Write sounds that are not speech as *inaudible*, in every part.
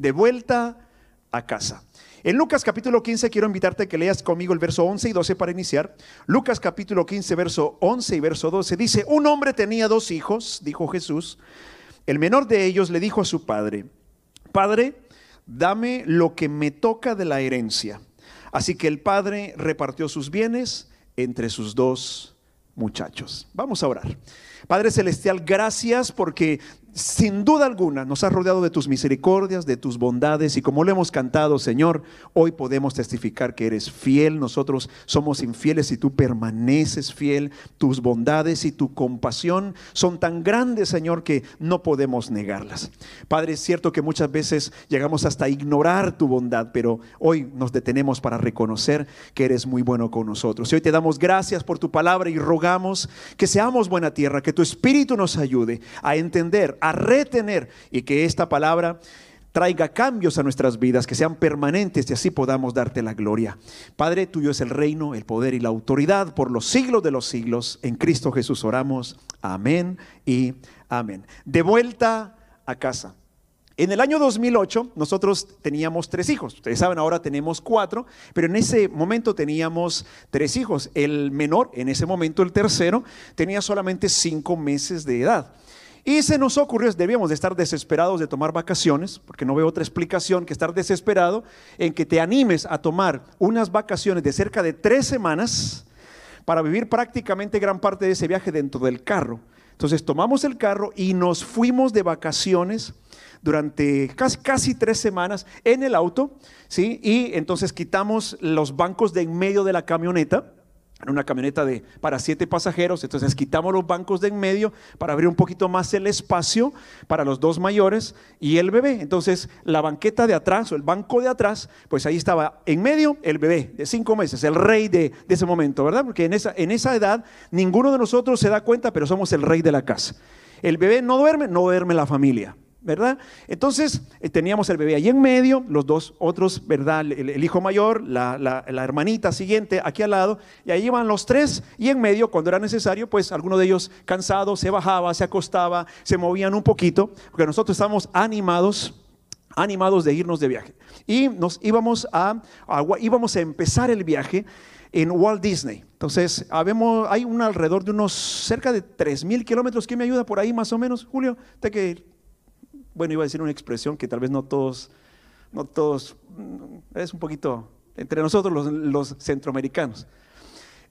de vuelta a casa. En Lucas capítulo 15 quiero invitarte a que leas conmigo el verso 11 y 12 para iniciar. Lucas capítulo 15, verso 11 y verso 12 dice, un hombre tenía dos hijos, dijo Jesús. El menor de ellos le dijo a su padre, Padre, dame lo que me toca de la herencia. Así que el padre repartió sus bienes entre sus dos muchachos. Vamos a orar. Padre Celestial, gracias porque sin duda alguna nos has rodeado de tus misericordias, de tus bondades y como lo hemos cantado, Señor, hoy podemos testificar que eres fiel, nosotros somos infieles y tú permaneces fiel, tus bondades y tu compasión son tan grandes, Señor, que no podemos negarlas. Padre, es cierto que muchas veces llegamos hasta ignorar tu bondad, pero hoy nos detenemos para reconocer que eres muy bueno con nosotros. Y hoy te damos gracias por tu palabra y rogamos que seamos buena tierra, que tu Espíritu nos ayude a entender a retener y que esta palabra traiga cambios a nuestras vidas, que sean permanentes y así podamos darte la gloria. Padre, tuyo es el reino, el poder y la autoridad por los siglos de los siglos. En Cristo Jesús oramos. Amén y amén. De vuelta a casa. En el año 2008 nosotros teníamos tres hijos. Ustedes saben, ahora tenemos cuatro, pero en ese momento teníamos tres hijos. El menor, en ese momento el tercero, tenía solamente cinco meses de edad. Y se nos ocurrió, debíamos de estar desesperados de tomar vacaciones, porque no veo otra explicación que estar desesperado en que te animes a tomar unas vacaciones de cerca de tres semanas para vivir prácticamente gran parte de ese viaje dentro del carro. Entonces tomamos el carro y nos fuimos de vacaciones durante casi, casi, tres semanas en el auto, ¿sí? Y entonces quitamos los bancos de en medio de la camioneta en una camioneta de, para siete pasajeros, entonces quitamos los bancos de en medio para abrir un poquito más el espacio para los dos mayores y el bebé. Entonces la banqueta de atrás o el banco de atrás, pues ahí estaba en medio el bebé de cinco meses, el rey de, de ese momento, ¿verdad? Porque en esa, en esa edad ninguno de nosotros se da cuenta, pero somos el rey de la casa. El bebé no duerme, no duerme la familia. ¿Verdad? Entonces eh, teníamos el bebé ahí en medio, los dos otros, ¿verdad? El, hijo mayor, la, hermanita siguiente aquí al lado, y ahí iban los tres, y en medio, cuando era necesario, pues alguno de ellos cansado, se bajaba, se acostaba, se movían un poquito, porque nosotros estábamos animados animados de irnos de viaje. Y nos íbamos a, íbamos a empezar el viaje en Walt Disney. Entonces, habemos, hay un alrededor de unos cerca de 3 mil kilómetros. ¿Quién me ayuda por ahí más o menos, Julio? Te que bueno, iba a decir una expresión que tal vez no todos, no todos, mm, es un poquito entre nosotros los, centroamericanos.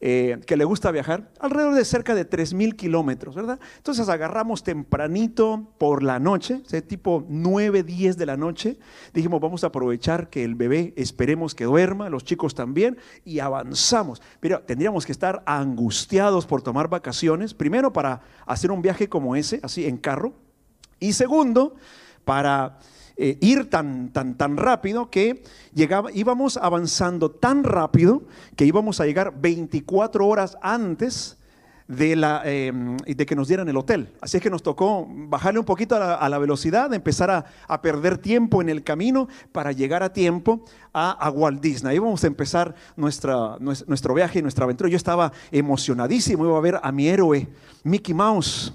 Eh, que le gusta viajar, alrededor de cerca de 3 mil kilómetros, ¿verdad? Entonces agarramos tempranito por la noche, tipo 9, 10 de la noche, dijimos vamos a aprovechar que el bebé esperemos que duerma, los chicos también, y avanzamos. Pero tendríamos que estar angustiados por tomar vacaciones, primero para hacer un viaje como ese, así en carro, y segundo, para eh, ir tan, tan, tan rápido que llegaba, íbamos avanzando tan rápido que íbamos a llegar 24 horas antes de, la, em, de que nos dieran el hotel. Así es que nos tocó bajarle un poquito a la, velocidad, empezar a, a, perder tiempo en el camino para llegar a tiempo a, Walt Disney. Ahí vamos a empezar nuestra, nuestro viaje y nuestra aventura. Yo estaba emocionadísimo, iba a ver a mi héroe, Mickey Mouse.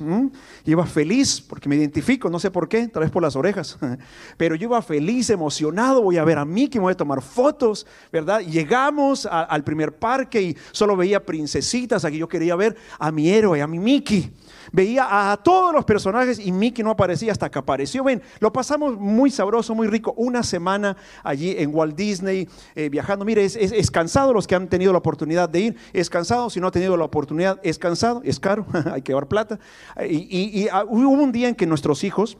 Iba feliz porque me identifico, no sé por qué, tal vez por las orejas, *laughs* pero yo iba feliz, emocionado, voy a ver a Mickey, voy a tomar fotos, ¿verdad? Llegamos al primer parque y solo veía princesitas, aquí yo quería ver a mi héroe, a mi Mickey veía a todos los personajes y Mickey no aparecía hasta que apareció. Ven, lo pasamos muy sabroso, muy rico. Una semana allí en Walt Disney eh, viajando. Mire, es, cansado los que han tenido la oportunidad de ir. Es cansado, si no ha tenido la oportunidad, es cansado, es caro, *laughs* hay que llevar plata. Y, ah, hubo un día en que nuestros hijos,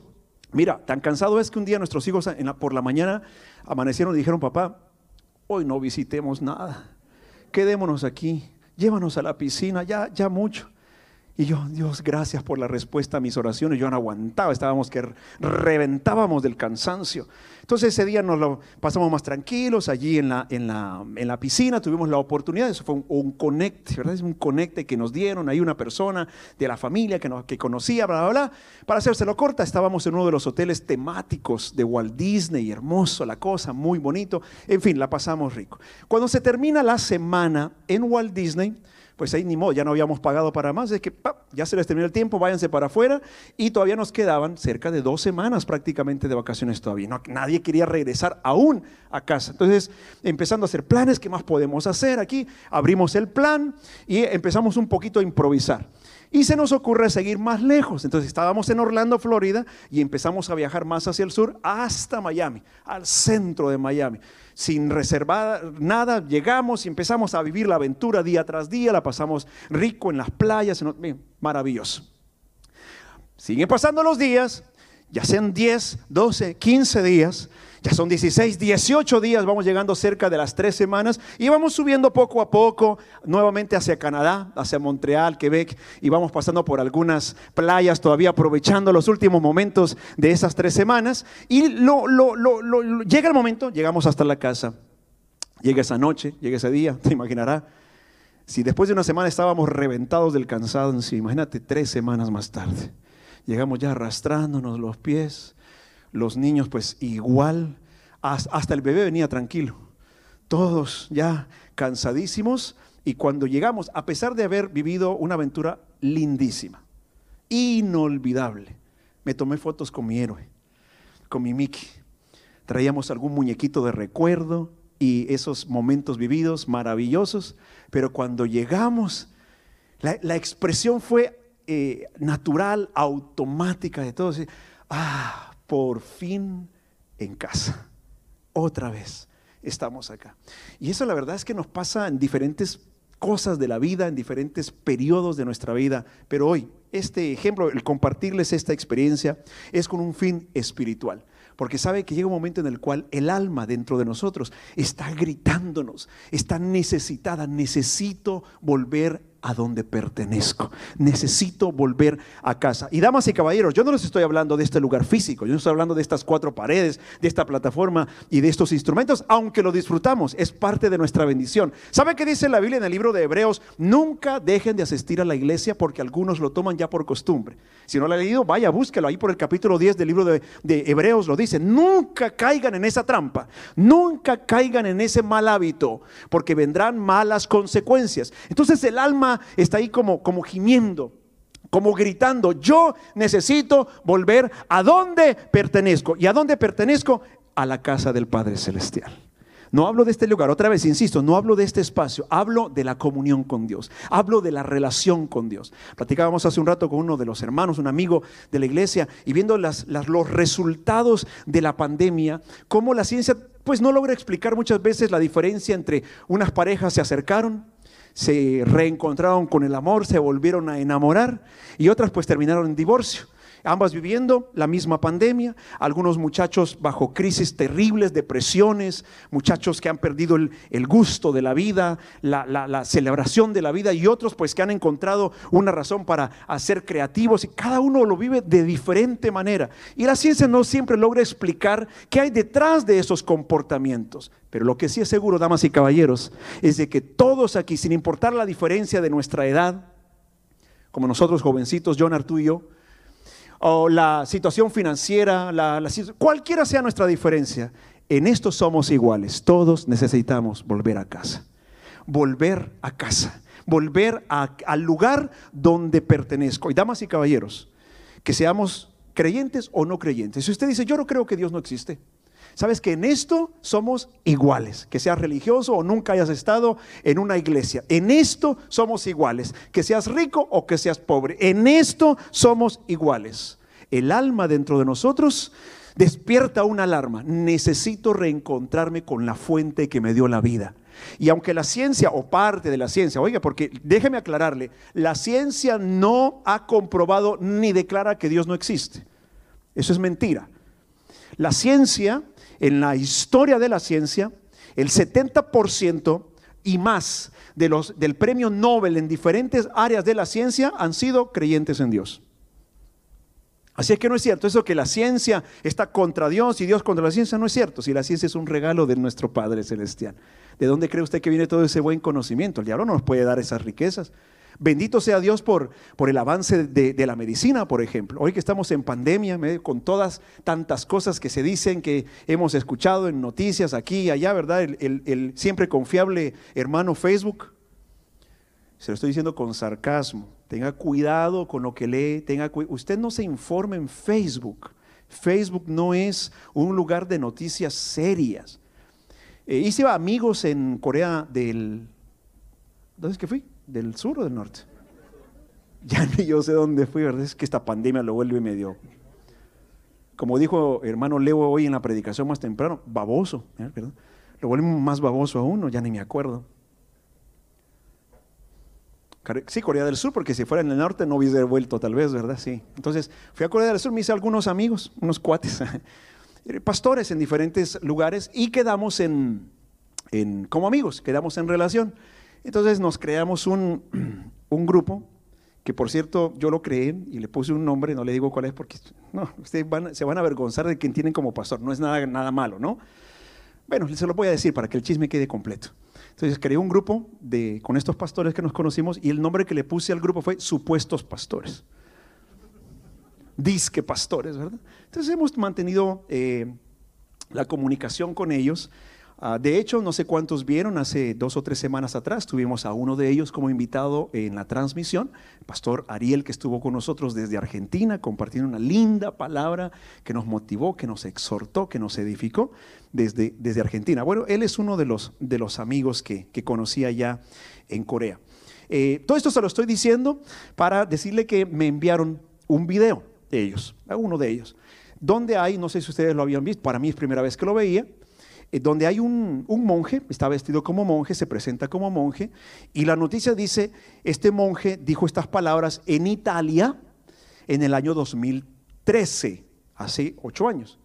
mira, tan cansado es que un día nuestros hijos por la mañana amanecieron y dijeron, papá, hoy no visitemos nada. Quedémonos aquí, llévanos a la piscina, ya, ya mucho. Y yo, Dios, gracias por la respuesta a mis oraciones. Yo no aguantaba, estábamos que reventábamos del cansancio. Entonces ese día nos lo pasamos más tranquilos allí en la, en la, en la piscina, tuvimos la oportunidad, eso fue un, un conecte, ¿verdad? Es un conecte que nos dieron ahí una persona de la familia que, nos, que conocía, bla, bla, bla. Para hacérselo corta, estábamos en uno de los hoteles temáticos de Walt Disney, hermoso la cosa, muy bonito. En fin, la pasamos rico. Cuando se termina la semana en Walt Disney, pues ahí ni modo, ya no habíamos pagado para más, es que ya se les terminó el tiempo, váyanse para afuera y todavía nos quedaban cerca de dos semanas prácticamente de vacaciones todavía. No, nadie quería regresar aún a casa. Entonces, empezando a hacer planes, ¿qué más podemos hacer aquí? Abrimos el plan y empezamos un poquito a improvisar. Y se nos ocurre seguir más lejos. Entonces estábamos en Orlando, Florida, y empezamos a viajar más hacia el sur hasta Miami, al centro de Miami sin reservar nada, llegamos y empezamos a vivir la aventura día tras día, la pasamos rico en las playas, maravilloso. Siguen pasando los días, ya sean 10, 12, 15 días, ya son 16, 18 días, vamos llegando cerca de las tres semanas y vamos subiendo poco a poco nuevamente hacia Canadá, hacia Montreal, Quebec y vamos pasando por algunas playas todavía aprovechando los últimos momentos de esas tres semanas y lo, llega el momento, llegamos hasta la casa, llega esa noche, llega ese día, *laughs* te imaginarás. Si después de una semana estábamos reventados del cansancio, imagínate tres semanas más tarde. Llegamos ya arrastrándonos los pies, los niños pues igual, hasta el bebé venía tranquilo, todos ya cansadísimos y cuando llegamos, a pesar de haber vivido una aventura lindísima, inolvidable, me tomé fotos con mi héroe, con mi Mickey, traíamos algún muñequito de recuerdo y esos momentos vividos maravillosos, pero cuando llegamos, la, expresión fue eh, natural, automática de todos. Ah, por fin en casa. Otra vez estamos acá. Y eso la verdad es que nos pasa en diferentes cosas de la vida, en diferentes periodos de nuestra vida. Pero hoy, este ejemplo, el compartirles esta experiencia, es con un fin espiritual. Porque sabe que llega un momento en el cual el alma dentro de nosotros está gritándonos, está necesitada, necesito volver a donde pertenezco. Necesito volver a casa. Y damas y caballeros, yo no les estoy hablando de este lugar físico, yo no estoy hablando de estas cuatro paredes, de esta plataforma y de estos instrumentos, aunque lo disfrutamos, es parte de nuestra bendición. ¿Sabe qué dice la Biblia en el libro de Hebreos? Nunca dejen de asistir a la iglesia porque algunos lo toman ya por costumbre. Si no lo ha leído, vaya, búsquelo ahí por el capítulo 10 del libro de, de Hebreos, lo dice. Nunca caigan en esa trampa, nunca caigan en ese mal hábito, porque vendrán malas consecuencias. Entonces el alma está ahí como, como gimiendo, como gritando, yo necesito volver a donde pertenezco. ¿Y a dónde pertenezco? A la casa del Padre Celestial. No hablo de este lugar, otra vez, insisto, no hablo de este espacio, hablo de la comunión con Dios, hablo de la relación con Dios. Platicábamos hace un rato con uno de los hermanos, un amigo de la iglesia, y viendo las, los resultados de la pandemia, cómo la ciencia pues no logra explicar muchas veces la diferencia entre unas parejas se acercaron, se reencontraron con el amor, se volvieron a enamorar y otras pues terminaron en divorcio ambas viviendo la misma pandemia, algunos muchachos bajo crisis terribles, depresiones, muchachos que han perdido el, gusto de la vida, la, celebración de la vida y otros pues que han encontrado una razón para hacer creativos y cada uno lo vive de diferente manera. Y la ciencia no siempre logra explicar qué hay detrás de esos comportamientos. Pero lo que sí es seguro, damas y caballeros, es de que todos aquí, sin importar la diferencia de nuestra edad, como nosotros jovencitos, John, Artú y yo, o la situación financiera, la, cualquiera sea nuestra diferencia, en esto somos iguales. Todos necesitamos volver a casa. Volver a casa. Volver al lugar donde pertenezco. Y damas y caballeros, que seamos creyentes o no creyentes. Si usted dice, yo no creo que Dios no existe. Sabes que en esto somos iguales, que seas religioso o nunca hayas estado en una iglesia. En esto somos iguales, que seas rico o que seas pobre. En esto somos iguales. El alma dentro de nosotros despierta una alarma. Necesito reencontrarme con la fuente que me dio la vida. Y aunque la ciencia o parte de la ciencia, oiga, porque déjeme aclararle, la ciencia no ha comprobado ni declara que Dios no existe. Eso es mentira. La ciencia en la historia de la ciencia, el 70% y más de los, del premio Nobel en diferentes áreas de la ciencia han sido creyentes en Dios. Así es que no es cierto eso que la ciencia está contra Dios y Dios contra la ciencia, no es cierto. Si la ciencia es un regalo de nuestro Padre Celestial. ¿De dónde cree usted que viene todo ese buen conocimiento? El diablo no nos puede dar esas riquezas. Bendito sea Dios por, por el avance de, la medicina, por ejemplo. Hoy que estamos en pandemia, con todas tantas cosas que se dicen, que hemos escuchado en noticias aquí y allá, ¿verdad? El, el siempre confiable hermano Facebook. Se lo estoy diciendo con sarcasmo. Tenga cuidado con lo que lee. Tenga Usted no se informe en Facebook. Facebook no es un lugar de noticias serias. Eh, hice amigos en Corea del... ¿Dónde es que fui? ¿Del sur o del norte? Ya ni yo sé dónde fui, ¿verdad? Es que esta pandemia lo vuelve medio... Como dijo hermano Leo hoy en la predicación más temprano, baboso. ¿eh? Lo vuelve más baboso a uno, ya ni me acuerdo. Sí, Corea del Sur, porque si fuera en el norte no hubiese vuelto tal vez, ¿verdad? Sí. Entonces fui a Corea del Sur, me hice algunos amigos, unos cuates, *laughs* pastores en diferentes lugares y quedamos en, como amigos, quedamos en relación. Entonces nos creamos un, *clears throat* un grupo, que por cierto yo lo creé y le puse un nombre, no le digo cuál es porque no, ustedes se van a avergonzar de quien tienen como pastor, no es nada, nada malo, ¿no? Bueno, se lo voy a decir para que el chisme quede completo. Entonces creé un grupo de, con estos pastores que nos conocimos y el nombre que le puse al grupo fue Supuestos Pastores. Disque pastores, ¿verdad? Entonces hemos mantenido eh, la comunicación con ellos Ah, de hecho, no sé cuántos vieron, hace dos o tres semanas atrás tuvimos a uno de ellos como invitado en la transmisión, pastor Ariel, que estuvo con nosotros desde Argentina, compartiendo una linda palabra que nos motivó, que nos exhortó, que nos edificó desde, desde Argentina. Bueno, él es uno de los, de los amigos que, que conocía ya en Corea. Eh, todo esto se lo estoy diciendo para decirle que me enviaron un video de ellos, uno de ellos, donde hay, no sé si ustedes lo habían visto, para mí es primera vez que lo veía, eh, donde hay un, monje, está vestido como monje, se presenta como monje, y la noticia dice, este monje dijo estas palabras en Italia en el año 2013, hace ocho años,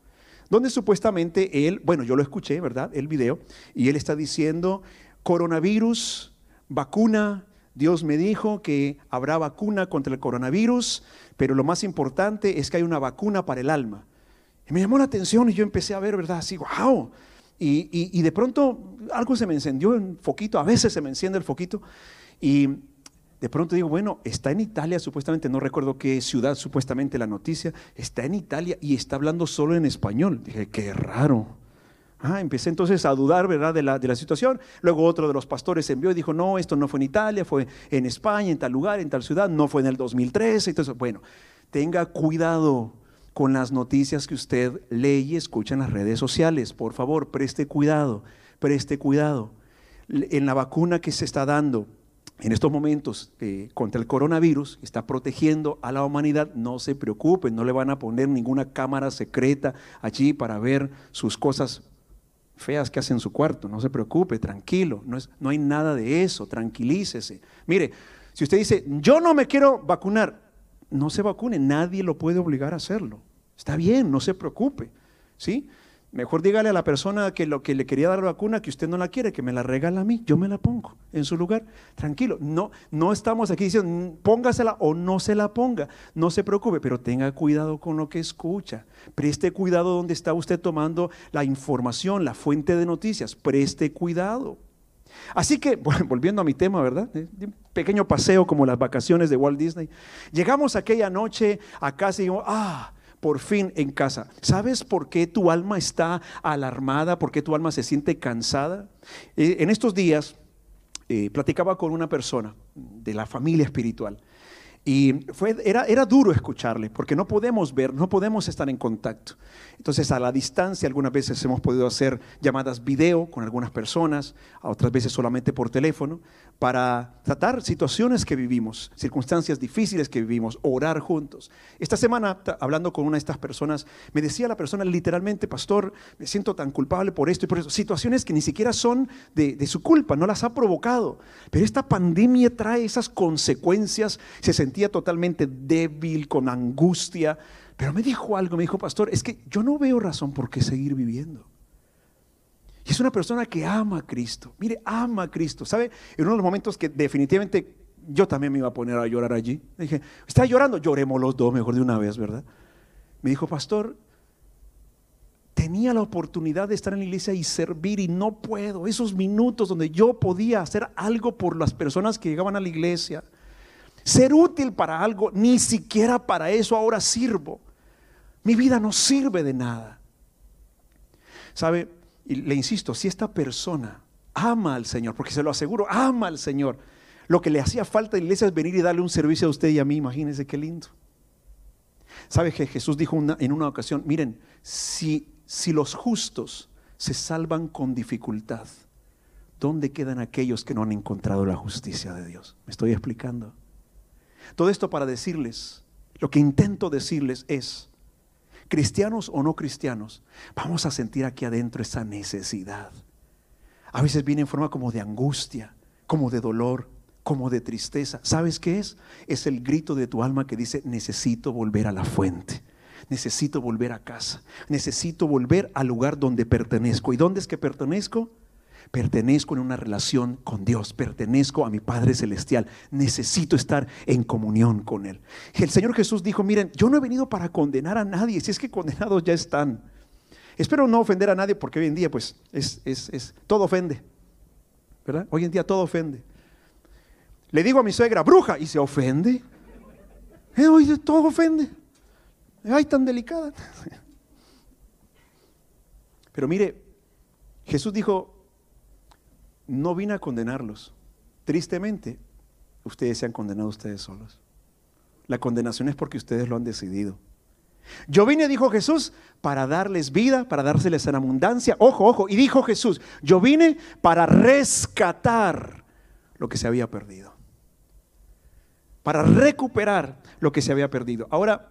donde supuestamente él, bueno, yo lo escuché, ¿verdad? El video, y él está diciendo, coronavirus, vacuna, Dios me dijo que habrá vacuna contra el coronavirus, pero lo más importante es que hay una vacuna para el alma. Y me llamó la atención y yo empecé a ver, ¿verdad? Así, wow, y, de pronto algo se me encendió en foquito, a veces se me enciende el foquito. Y de pronto digo, bueno, está en Italia supuestamente, no recuerdo qué ciudad supuestamente la noticia, está en Italia y está hablando solo en español. Dije, qué raro. Ah, empecé entonces a dudar, ¿verdad?, de la, de la situación. Luego otro de los pastores envió y dijo, no, esto no fue en Italia, fue en España, en tal lugar, en tal ciudad, no fue en el 2013. Entonces, bueno, tenga cuidado con las noticias que usted lee y escucha en las redes sociales. Por favor, preste cuidado, preste cuidado. En la vacuna que se está dando en estos momentos eh, contra el coronavirus, está protegiendo a la humanidad, no se preocupen, no le van a poner ninguna cámara secreta allí para ver sus cosas feas que hace en su cuarto, no se preocupe, tranquilo, no, es, no hay nada de eso, tranquilícese. Mire, si usted dice, yo no me quiero vacunar, no se vacune, nadie lo puede obligar a hacerlo. Está bien, no se preocupe, ¿sí? Mejor dígale a la persona que lo que le quería dar la vacuna que usted no la quiere, que me la regala a mí, yo me la pongo en su lugar. Tranquilo, no no estamos aquí diciendo mm, póngasela o no se la ponga. No se preocupe, pero tenga cuidado con lo que escucha. Preste cuidado donde está usted tomando la información, la fuente de noticias. Preste cuidado. Así que, *laughs* volviendo a mi tema, ¿verdad? Un pequeño paseo como las vacaciones de Walt Disney. Llegamos aquella noche a casa y ah, por fin en casa. ¿Sabes por qué tu alma está alarmada? ¿Por qué tu alma se siente cansada? Eh, en estos días eh, platicaba con una persona de la familia espiritual y fue, era, era duro escucharle, porque no podemos ver, no podemos estar en contacto. Entonces, a la distancia, algunas veces hemos podido hacer llamadas video con algunas personas, a otras veces solamente por teléfono, para tratar situaciones que vivimos, circunstancias difíciles que vivimos, orar juntos. Esta semana, hablando con una de estas personas, me decía la persona literalmente, pastor, me siento tan culpable por esto y por eso. Situaciones que ni siquiera son de, de su culpa, no las ha provocado. Pero esta pandemia trae esas consecuencias, se sentía totalmente débil, con angustia. Pero me dijo algo, me dijo, pastor, es que yo no veo razón por qué seguir viviendo. Y es una persona que ama a Cristo. Mire, ama a Cristo. ¿Sabe? En uno de los momentos que definitivamente yo también me iba a poner a llorar allí. dije, ¿está llorando? Lloremos los dos mejor de una vez, ¿verdad? Me dijo, pastor, tenía la oportunidad de estar en la iglesia y servir y no puedo. Esos minutos donde yo podía hacer algo por las personas que llegaban a la iglesia ser útil para algo, ni siquiera para eso ahora sirvo. Mi vida no sirve de nada. ¿Sabe? Y le insisto, si esta persona ama al Señor, porque se lo aseguro, ama al Señor, lo que le hacía falta a la iglesia es venir y darle un servicio a usted y a mí. Imagínense qué lindo. ¿Sabe que Jesús dijo en una ocasión, miren, si, si los justos se salvan con dificultad, ¿dónde quedan aquellos que no han encontrado la justicia de Dios? ¿Me estoy explicando? Todo esto para decirles, lo que intento decirles es, cristianos o no cristianos, vamos a sentir aquí adentro esa necesidad. A veces viene en forma como de angustia, como de dolor, como de tristeza. ¿Sabes qué es? Es el grito de tu alma que dice, necesito volver a la fuente. Necesito volver a casa. Necesito volver al lugar donde pertenezco. ¿Y dónde es que pertenezco? Pertenezco en una relación con Dios, pertenezco a mi Padre Celestial, necesito estar en comunión con Él. El Señor Jesús dijo, miren, yo no he venido para condenar a nadie, si es que condenados ya están. Espero no ofender a nadie porque hoy en día pues es, es, todo ofende, ¿verdad? Hoy en día todo ofende. Le digo a mi suegra, bruja, y se ofende. Eh, todo ofende. Ay, tan delicada. *laughs* Pero mire, Jesús dijo, no vine a condenarlos. Tristemente, ustedes se han condenado ustedes solos. La condenación es porque ustedes lo han decidido. Yo vine, dijo Jesús, para darles vida, para dárseles en abundancia. Ojo, ojo. Y dijo Jesús, yo vine para rescatar lo que se había perdido. Para recuperar lo que se había perdido. Ahora,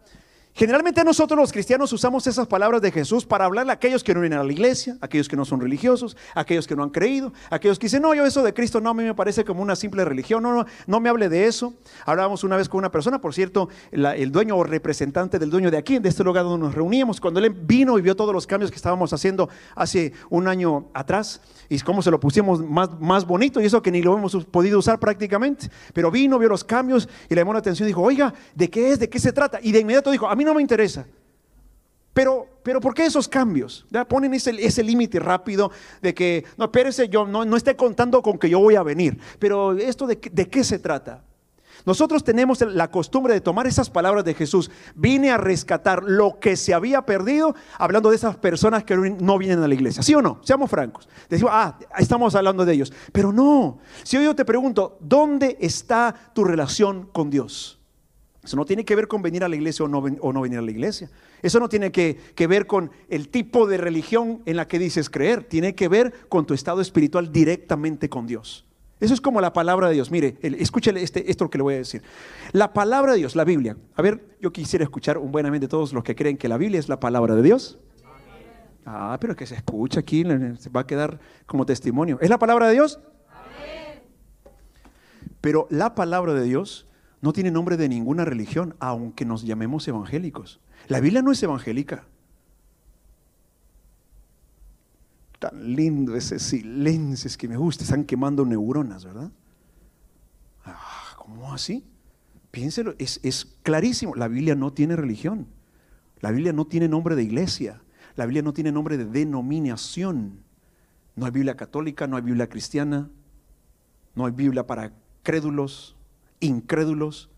Generalmente nosotros los cristianos usamos esas palabras de Jesús para hablarle a aquellos que no vienen a la iglesia, aquellos que no son religiosos, aquellos que no han creído, aquellos que dicen, no, yo eso de Cristo no, a mí me parece como una simple religión, no, no, no me hable de eso. Hablábamos una vez con una persona, por cierto, el dueño o representante del dueño de aquí, de este lugar donde nos reuníamos, cuando él vino y vio todos los cambios que estábamos haciendo hace un año atrás y cómo se lo pusimos más, más bonito y eso que ni lo hemos podido usar prácticamente, pero vino, vio los cambios y le llamó la atención y dijo, oiga, ¿de qué es? ¿De qué se trata? Y de inmediato dijo, a mí no me interesa. Pero, pero ¿por qué esos cambios? ¿Ya? Ponen ese, límite rápido de que, no, espérese, yo no, no esté contando con que yo voy a venir. Pero esto de, de qué se trata? Nosotros tenemos la costumbre de tomar esas palabras de Jesús. Vine a rescatar lo que se había perdido, hablando de esas personas que no vienen a la iglesia. ¿Sí o no? Seamos francos. Decimos, ah, estamos hablando de ellos. Pero no. Si yo te pregunto, ¿dónde está tu relación con Dios? Eso no tiene que ver con venir a la iglesia o no, o no venir a la iglesia. Eso no tiene que, ver con el tipo de religión en la que dices creer. Tiene que ver con tu estado espiritual directamente con Dios. Eso es como la palabra de Dios. Mire, escúchale este, esto que le voy a decir. La palabra de Dios, la Biblia. A ver, yo quisiera escuchar un buenamente todos los que creen que la Biblia es la palabra de Dios. Ah, pero que se escucha aquí, se va a quedar como testimonio. ¿Es la palabra de Dios? Pero la palabra de Dios no tiene nombre de ninguna religión, aunque nos llamemos evangélicos. La Biblia no es evangélica. Tan lindo ese silencio, es que me gusta, están quemando neuronas, ¿verdad? Ah, ¿Cómo así? Piénselo, es, es clarísimo, la Biblia no tiene religión, la Biblia no tiene nombre de iglesia, la Biblia no tiene nombre de denominación. No hay Biblia católica, no hay Biblia cristiana, no hay Biblia para crédulos, incrédulos.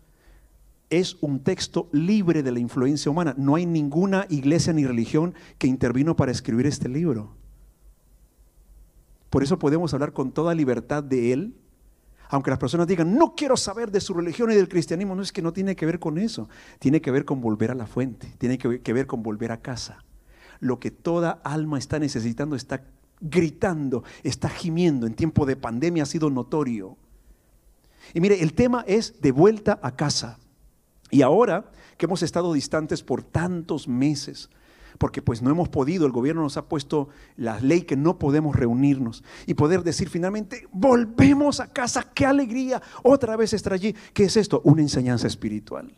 Es un texto libre de la influencia humana. No hay ninguna iglesia ni religión que intervino para escribir este libro. Por eso podemos hablar con toda libertad de él, aunque las personas digan, no quiero saber de su religión y del cristianismo, no es que no tiene que ver con eso, tiene que ver con volver a la fuente, tiene que ver con volver a casa. Lo que toda alma está necesitando está gritando, está gimiendo, en tiempo de pandemia ha sido notorio. Y mire, el tema es de vuelta a casa. Y ahora que hemos estado distantes por tantos meses, porque pues no hemos podido, el gobierno nos ha puesto la ley que no podemos reunirnos y poder decir finalmente, volvemos a casa, qué alegría, otra vez estar allí. ¿Qué es esto? Una enseñanza espiritual.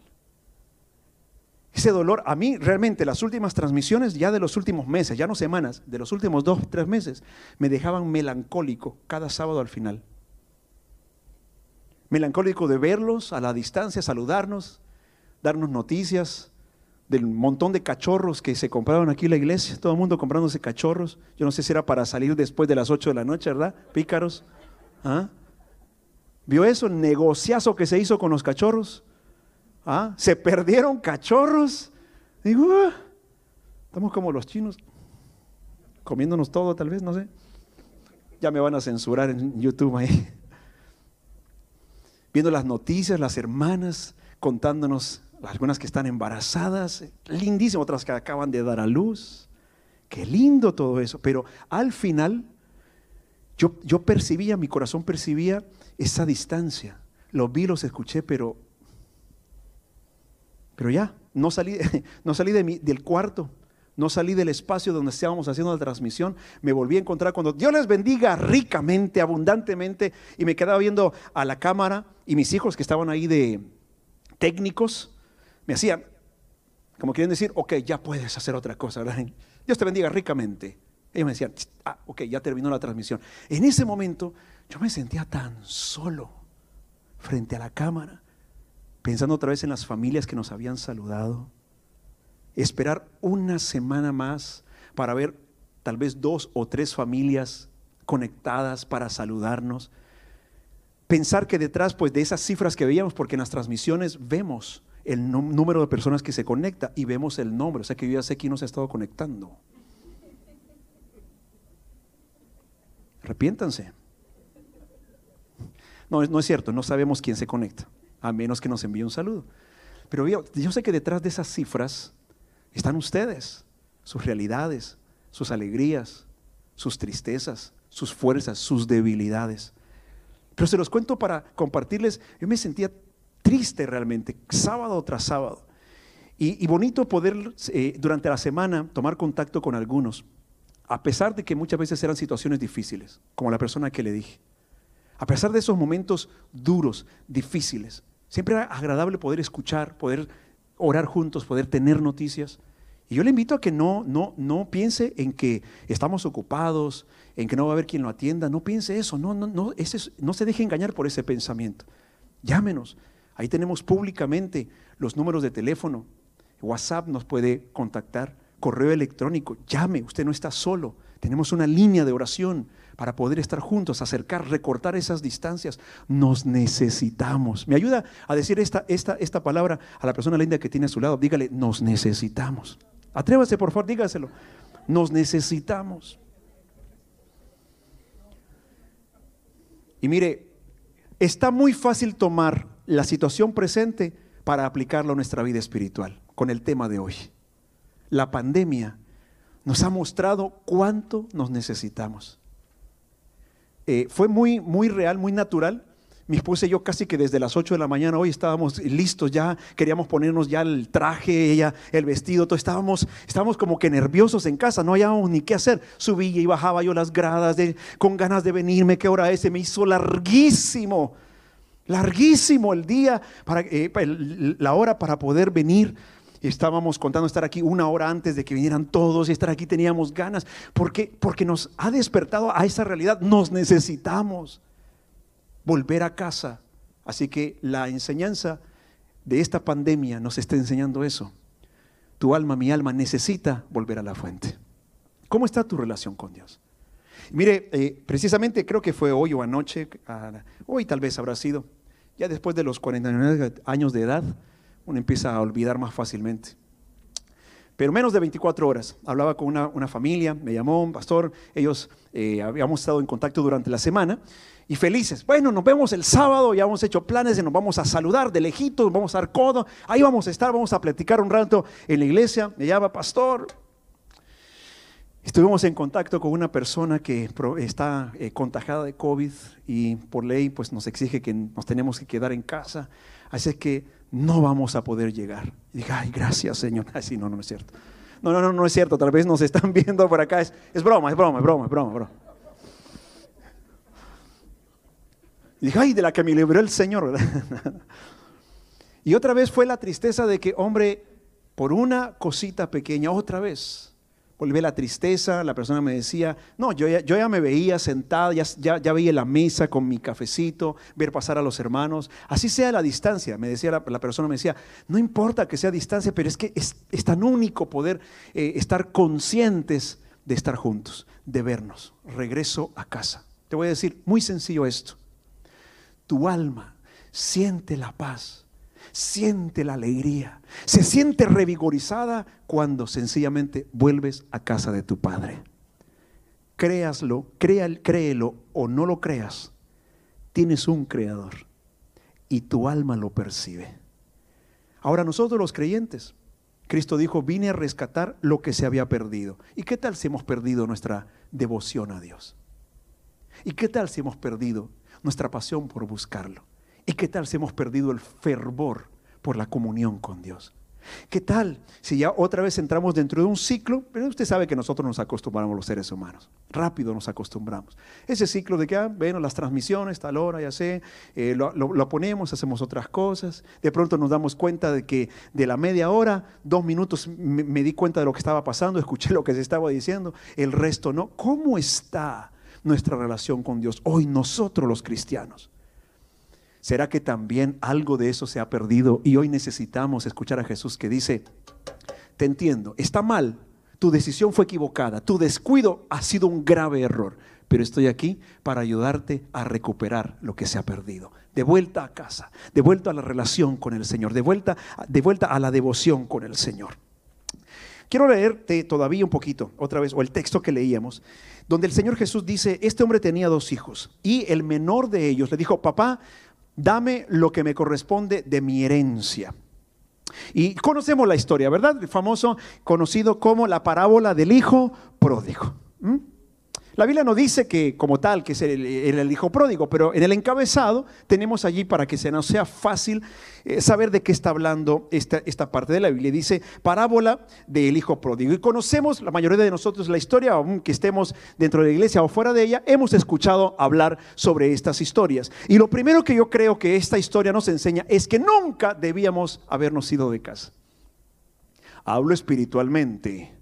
Ese dolor, a mí realmente las últimas transmisiones ya de los últimos meses, ya no semanas, de los últimos dos, tres meses, me dejaban melancólico cada sábado al final melancólico de verlos a la distancia, saludarnos, darnos noticias del montón de cachorros que se compraron aquí en la iglesia, todo el mundo comprándose cachorros. Yo no sé si era para salir después de las 8 de la noche, ¿verdad? Pícaros. ¿Ah? ¿Vio eso? El negociazo que se hizo con los cachorros. ¿Ah? Se perdieron cachorros. Digo, ah, estamos como los chinos, comiéndonos todo tal vez, no sé. Ya me van a censurar en YouTube ahí. Viendo las noticias, las hermanas contándonos, algunas que están embarazadas, lindísimo, otras que acaban de dar a luz. Qué lindo todo eso. Pero al final, yo, yo percibía, mi corazón percibía esa distancia. Los vi, los escuché, pero, pero ya, no salí, *laughs* no salí de mi, del cuarto. No salí del espacio donde estábamos haciendo la transmisión. Me volví a encontrar cuando Dios les bendiga ricamente, abundantemente. Y me quedaba viendo a la cámara y mis hijos que estaban ahí de técnicos me hacían, como quieren decir, ok, ya puedes hacer otra cosa. Dios te bendiga ricamente. Ellos me decían, ah, ok, ya terminó la transmisión. En ese momento yo me sentía tan solo frente a la cámara, pensando otra vez en las familias que nos habían saludado esperar una semana más para ver tal vez dos o tres familias conectadas para saludarnos. Pensar que detrás pues, de esas cifras que veíamos, porque en las transmisiones vemos el número de personas que se conecta y vemos el nombre, o sea que yo ya sé quién nos ha estado conectando. Arrepiéntanse. No, no es cierto, no sabemos quién se conecta, a menos que nos envíe un saludo. Pero yo, yo sé que detrás de esas cifras están ustedes, sus realidades, sus alegrías, sus tristezas, sus fuerzas, sus debilidades. Pero se los cuento para compartirles, yo me sentía triste realmente, sábado tras sábado. Y, bonito poder eh, durante la semana tomar contacto con algunos, a pesar de que muchas veces eran situaciones difíciles, como la persona que le dije. A pesar de esos momentos duros, difíciles, siempre era agradable poder escuchar, poder orar juntos, poder tener noticias. Y yo le invito a que no, no, no piense en que estamos ocupados, en que no va a haber quien lo atienda. No piense eso. No, no, no, ese, no se deje engañar por ese pensamiento. Llámenos. Ahí tenemos públicamente los números de teléfono. WhatsApp nos puede contactar. Correo electrónico. Llame. Usted no está solo. Tenemos una línea de oración para poder estar juntos, acercar, recortar esas distancias. Nos necesitamos. Me ayuda a decir esta, esta, esta palabra a la persona linda que tiene a su lado. Dígale, nos necesitamos. Atrévase, por favor, dígaselo. Nos necesitamos. Y mire, está muy fácil tomar la situación presente para aplicarlo a nuestra vida espiritual, con el tema de hoy. La pandemia nos ha mostrado cuánto nos necesitamos. Eh, fue muy, muy real, muy natural. Mi esposa y yo casi que desde las 8 de la mañana hoy estábamos listos ya, queríamos ponernos ya el traje, ella, el vestido, todo, estábamos, estábamos como que nerviosos en casa, no hallábamos ni qué hacer. Subía y bajaba yo las gradas con ganas de venirme, qué hora es, me hizo larguísimo, larguísimo el día, para, eh, la hora para poder venir estábamos contando estar aquí una hora antes de que vinieran todos y estar aquí teníamos ganas, porque, porque nos ha despertado a esa realidad, nos necesitamos volver a casa. Así que la enseñanza de esta pandemia nos está enseñando eso. Tu alma, mi alma, necesita volver a la fuente. ¿Cómo está tu relación con Dios? Mire, eh, precisamente creo que fue hoy o anoche, ah, hoy tal vez habrá sido, ya después de los 49 años de edad, uno empieza a olvidar más fácilmente. Pero menos de 24 horas. Hablaba con una, familia, me llamó un pastor, ellos eh, habíamos estado en contacto durante la semana y felices. Bueno, nos vemos el sábado, ya hemos hecho planes y nos vamos a saludar de lejitos, vamos a dar codo, ahí vamos a estar, vamos a platicar un rato en la iglesia. Me llama pastor. Estuvimos en contacto con una persona que está eh, contagiada de COVID y por ley pues nos exige que nos tenemos que quedar en casa. Así que no vamos a poder llegar. Y dije, ay, gracias Señor. *laughs* Así no, no, es cierto. No, no, no, no es cierto. Tal vez nos están *laughs* viendo por acá. Es, es broma, es broma, es broma, es broma, broma. Y dije, ay, de la que me libró el Señor. *laughs* y otra vez fue la tristeza de que, hombre, por una cosita pequeña, otra vez, volví la tristeza, la persona me decía, no, yo ya, me veía sentada, ya, ya, veía la mesa con mi cafecito, ver pasar a los hermanos, así sea la distancia, me decía la, persona, me decía, no importa que sea distancia, pero es que es, tan único poder eh, estar conscientes de estar juntos, de vernos. Regreso a casa. Te voy a decir, muy sencillo esto, tu alma siente la paz siente la alegría, se siente revigorizada cuando sencillamente vuelves a casa de tu Padre. Créaslo, créalo o no lo creas, tienes un creador. y tu alma lo percibe. Ahora nosotros los creyentes, Cristo dijo, vine a rescatar lo que se había perdido. ¿Y qué tal si hemos perdido nuestra devoción a Dios? ¿Y qué tal si hemos perdido nuestra pasión por buscarlo? ¿Y qué tal si hemos perdido el fervor por la comunión con Dios? ¿Qué tal si ya otra vez entramos dentro de un ciclo? Pero usted sabe que nosotros nos acostumbramos los seres humanos. Rápido nos acostumbramos. Ese ciclo de que, ah, bueno, las transmisiones, tal hora, ya sé, eh, lo, ponemos, hacemos otras cosas. De pronto nos damos cuenta de que de la media hora, dos minutos me, me di cuenta de lo que estaba pasando, *laughs* escuché lo que se estaba diciendo, el resto no. ¿Cómo está nuestra relación con Dios hoy nosotros los cristianos? ¿Será que también algo de eso se ha perdido y hoy necesitamos escuchar a Jesús que dice, te entiendo, está mal, tu decisión fue equivocada, tu descuido ha sido un grave error, pero estoy aquí para ayudarte a recuperar lo que se ha perdido. De vuelta a casa, de vuelta a la relación con el Señor, de vuelta, de vuelta a la devoción con el Señor. Quiero leerte todavía un poquito, otra vez, o el texto que leíamos, donde el Señor Jesús dice, este hombre tenía dos hijos y el menor de ellos le dijo, papá, dame lo que me corresponde de mi herencia. Y conocemos la historia, ¿verdad? El famoso, conocido como la parábola del hijo pródigo. La Biblia no dice que como tal, que es el, hijo pródigo, pero en el encabezado tenemos allí para que se nos sea fácil eh, saber de qué está hablando esta, esta parte de la Biblia. Dice parábola del hijo pródigo. Y conocemos, la mayoría de nosotros, la historia, aunque estemos dentro de la iglesia o fuera de ella, hemos escuchado hablar sobre estas historias. Y lo primero que yo creo que esta historia nos enseña es que nunca debíamos habernos ido de casa. Hablo espiritualmente.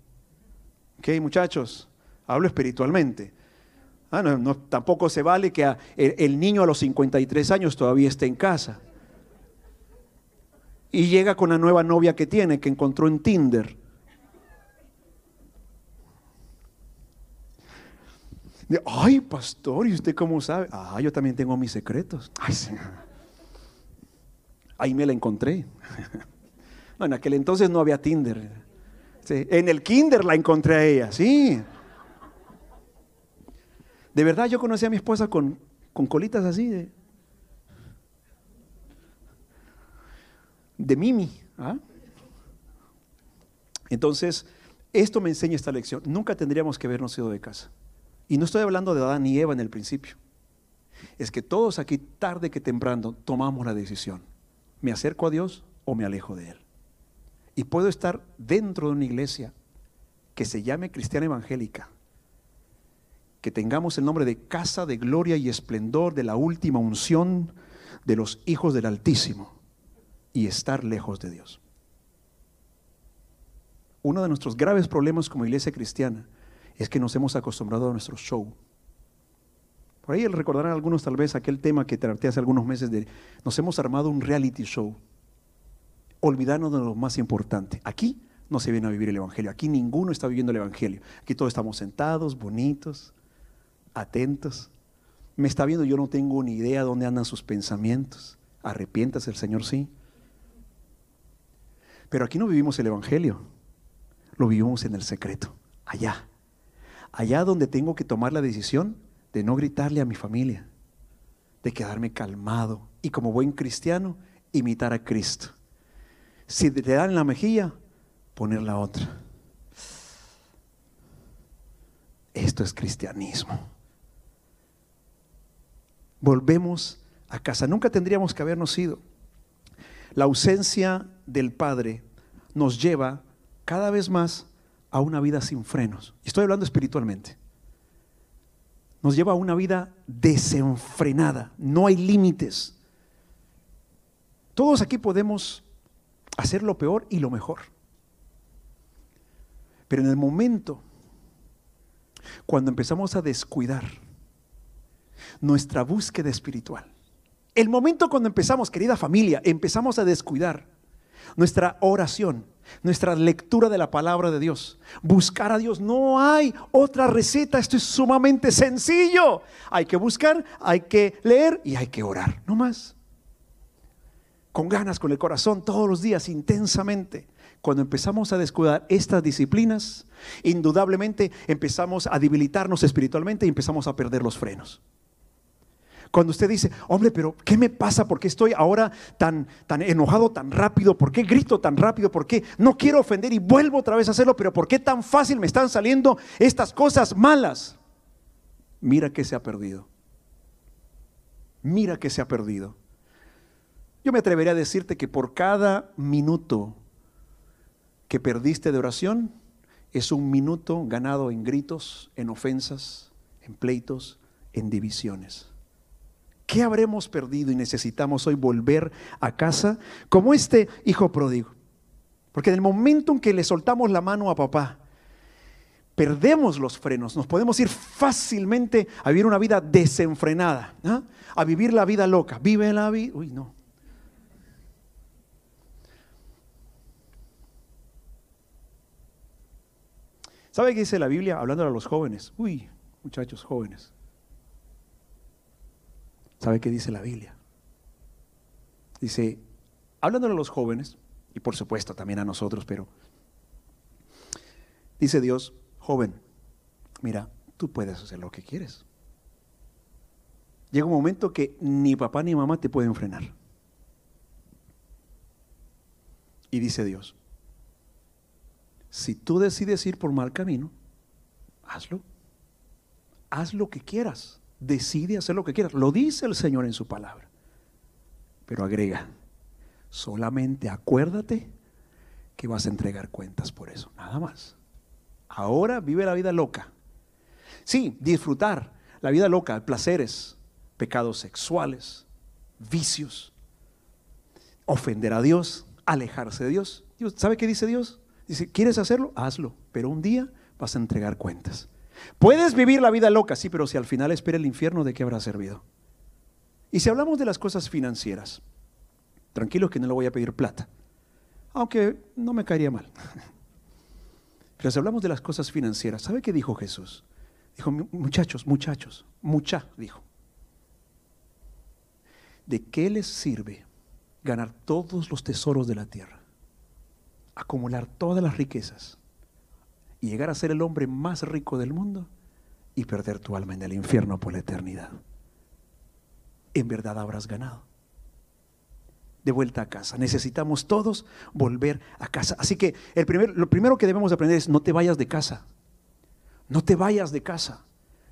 ¿Ok, muchachos? Hablo espiritualmente. Ah, no, tampoco se vale que el, niño a los 53 años todavía esté en casa. Y llega con la nueva novia que tiene, que encontró en Tinder. Ay, pastor, ¿y usted cómo sabe? Ah, yo también tengo mis secretos. *laughs* Ahí me la encontré. *laughs* No, en aquel entonces no había Tinder. en el kinder la encontré a ella, sí. De verdad yo conocí a mi esposa con, colitas así de, de Mimi. ¿ah? Entonces, esto me enseña esta lección. Nunca tendríamos que habernos ido de casa. Y no estoy hablando de Adán y Eva en el principio. Es que todos aquí, tarde que temprano, tomamos la decisión. ¿Me acerco a Dios o me alejo de Él? Y puedo estar dentro de una iglesia que se llame cristiana evangélica, que tengamos el nombre de casa de gloria y esplendor de la última unción de los hijos del Altísimo y estar lejos de Dios. Uno de nuestros graves problemas como iglesia cristiana es que nos hemos acostumbrado a nuestro show. Por ahí recordarán algunos tal vez aquel tema que traté hace algunos meses de nos hemos armado un reality show, olvidándonos de lo más importante. Aquí no se viene a vivir el Evangelio, aquí ninguno está viviendo el Evangelio. Aquí todos estamos sentados, bonitos, atentos. Me está viendo, yo no tengo ni idea dónde andan sus pensamientos. Arrepientas, el Señor sí. Pero aquí no vivimos el Evangelio, lo vivimos en el secreto, allá. Allá donde tengo que tomar la decisión de no gritarle a mi familia, de quedarme calmado y como buen cristiano imitar a Cristo. Si te dan la mejilla, poner la otra. Esto es cristianismo volvemos a casa. Nunca tendríamos que habernos ido. La ausencia del Padre nos lleva cada vez más a una vida sin frenos. Estoy hablando espiritualmente. Nos lleva a una vida desenfrenada. No hay límites. Todos aquí podemos hacer lo peor y lo mejor. Pero en el momento, cuando empezamos a descuidar, nuestra búsqueda espiritual. El momento cuando empezamos, querida familia, empezamos a descuidar nuestra oración, nuestra lectura de la palabra de Dios. Buscar a Dios. No hay otra receta. Esto es sumamente sencillo. Hay que buscar, hay que leer y hay que orar. No más. Con ganas, con el corazón, todos los días, intensamente. Cuando empezamos a descuidar estas disciplinas, indudablemente empezamos a debilitarnos espiritualmente y empezamos a perder los frenos. Cuando usted dice, hombre, pero ¿qué me pasa? ¿Por qué estoy ahora tan, tan enojado tan rápido? ¿Por qué grito tan rápido? ¿Por qué no quiero ofender y vuelvo otra vez a hacerlo? Pero ¿por qué tan fácil me están saliendo estas cosas malas? Mira que se ha perdido. Mira que se ha perdido. Yo me atrevería a decirte que por cada minuto que perdiste de oración, es un minuto ganado en gritos, en ofensas, en pleitos, en divisiones. ¿Qué habremos perdido y necesitamos hoy volver a casa como este hijo pródigo? Porque en el momento en que le soltamos la mano a papá, perdemos los frenos, nos podemos ir fácilmente a vivir una vida desenfrenada, ¿ah? a vivir la vida loca. Vive la vida, uy, no, ¿Sabe qué dice la Biblia hablando a los jóvenes? Uy, muchachos jóvenes. ¿Sabe qué dice la Biblia? Dice, hablando a los jóvenes, y por supuesto también a nosotros, pero dice Dios, joven, mira, tú puedes hacer lo que quieres. Llega un momento que ni papá ni mamá te pueden frenar. Y dice Dios, si tú decides ir por mal camino, hazlo. Haz lo que quieras. Decide hacer lo que quieras. Lo dice el Señor en su palabra. Pero agrega, solamente acuérdate que vas a entregar cuentas por eso. Nada más. Ahora vive la vida loca. Sí, disfrutar la vida loca, placeres, pecados sexuales, vicios, ofender a Dios, alejarse de Dios. ¿Sabe qué dice Dios? Dice, ¿quieres hacerlo? Hazlo, pero un día vas a entregar cuentas. Puedes vivir la vida loca, sí, pero si al final espera el infierno, ¿de qué habrá servido? Y si hablamos de las cosas financieras, tranquilos que no le voy a pedir plata, aunque no me caería mal. *laughs* Pero si hablamos de las cosas financieras, ¿sabe qué dijo Jesús? Dijo, muchachos, muchachos, mucha, dijo. ¿De qué les sirve ganar todos los tesoros de la tierra? acumular todas las riquezas y llegar a ser el hombre más rico del mundo y perder tu alma en el infierno por la eternidad. En verdad habrás ganado. De vuelta a casa. Necesitamos todos volver a casa. Así que el primer, lo primero que debemos aprender es no te vayas de casa. No te vayas de casa.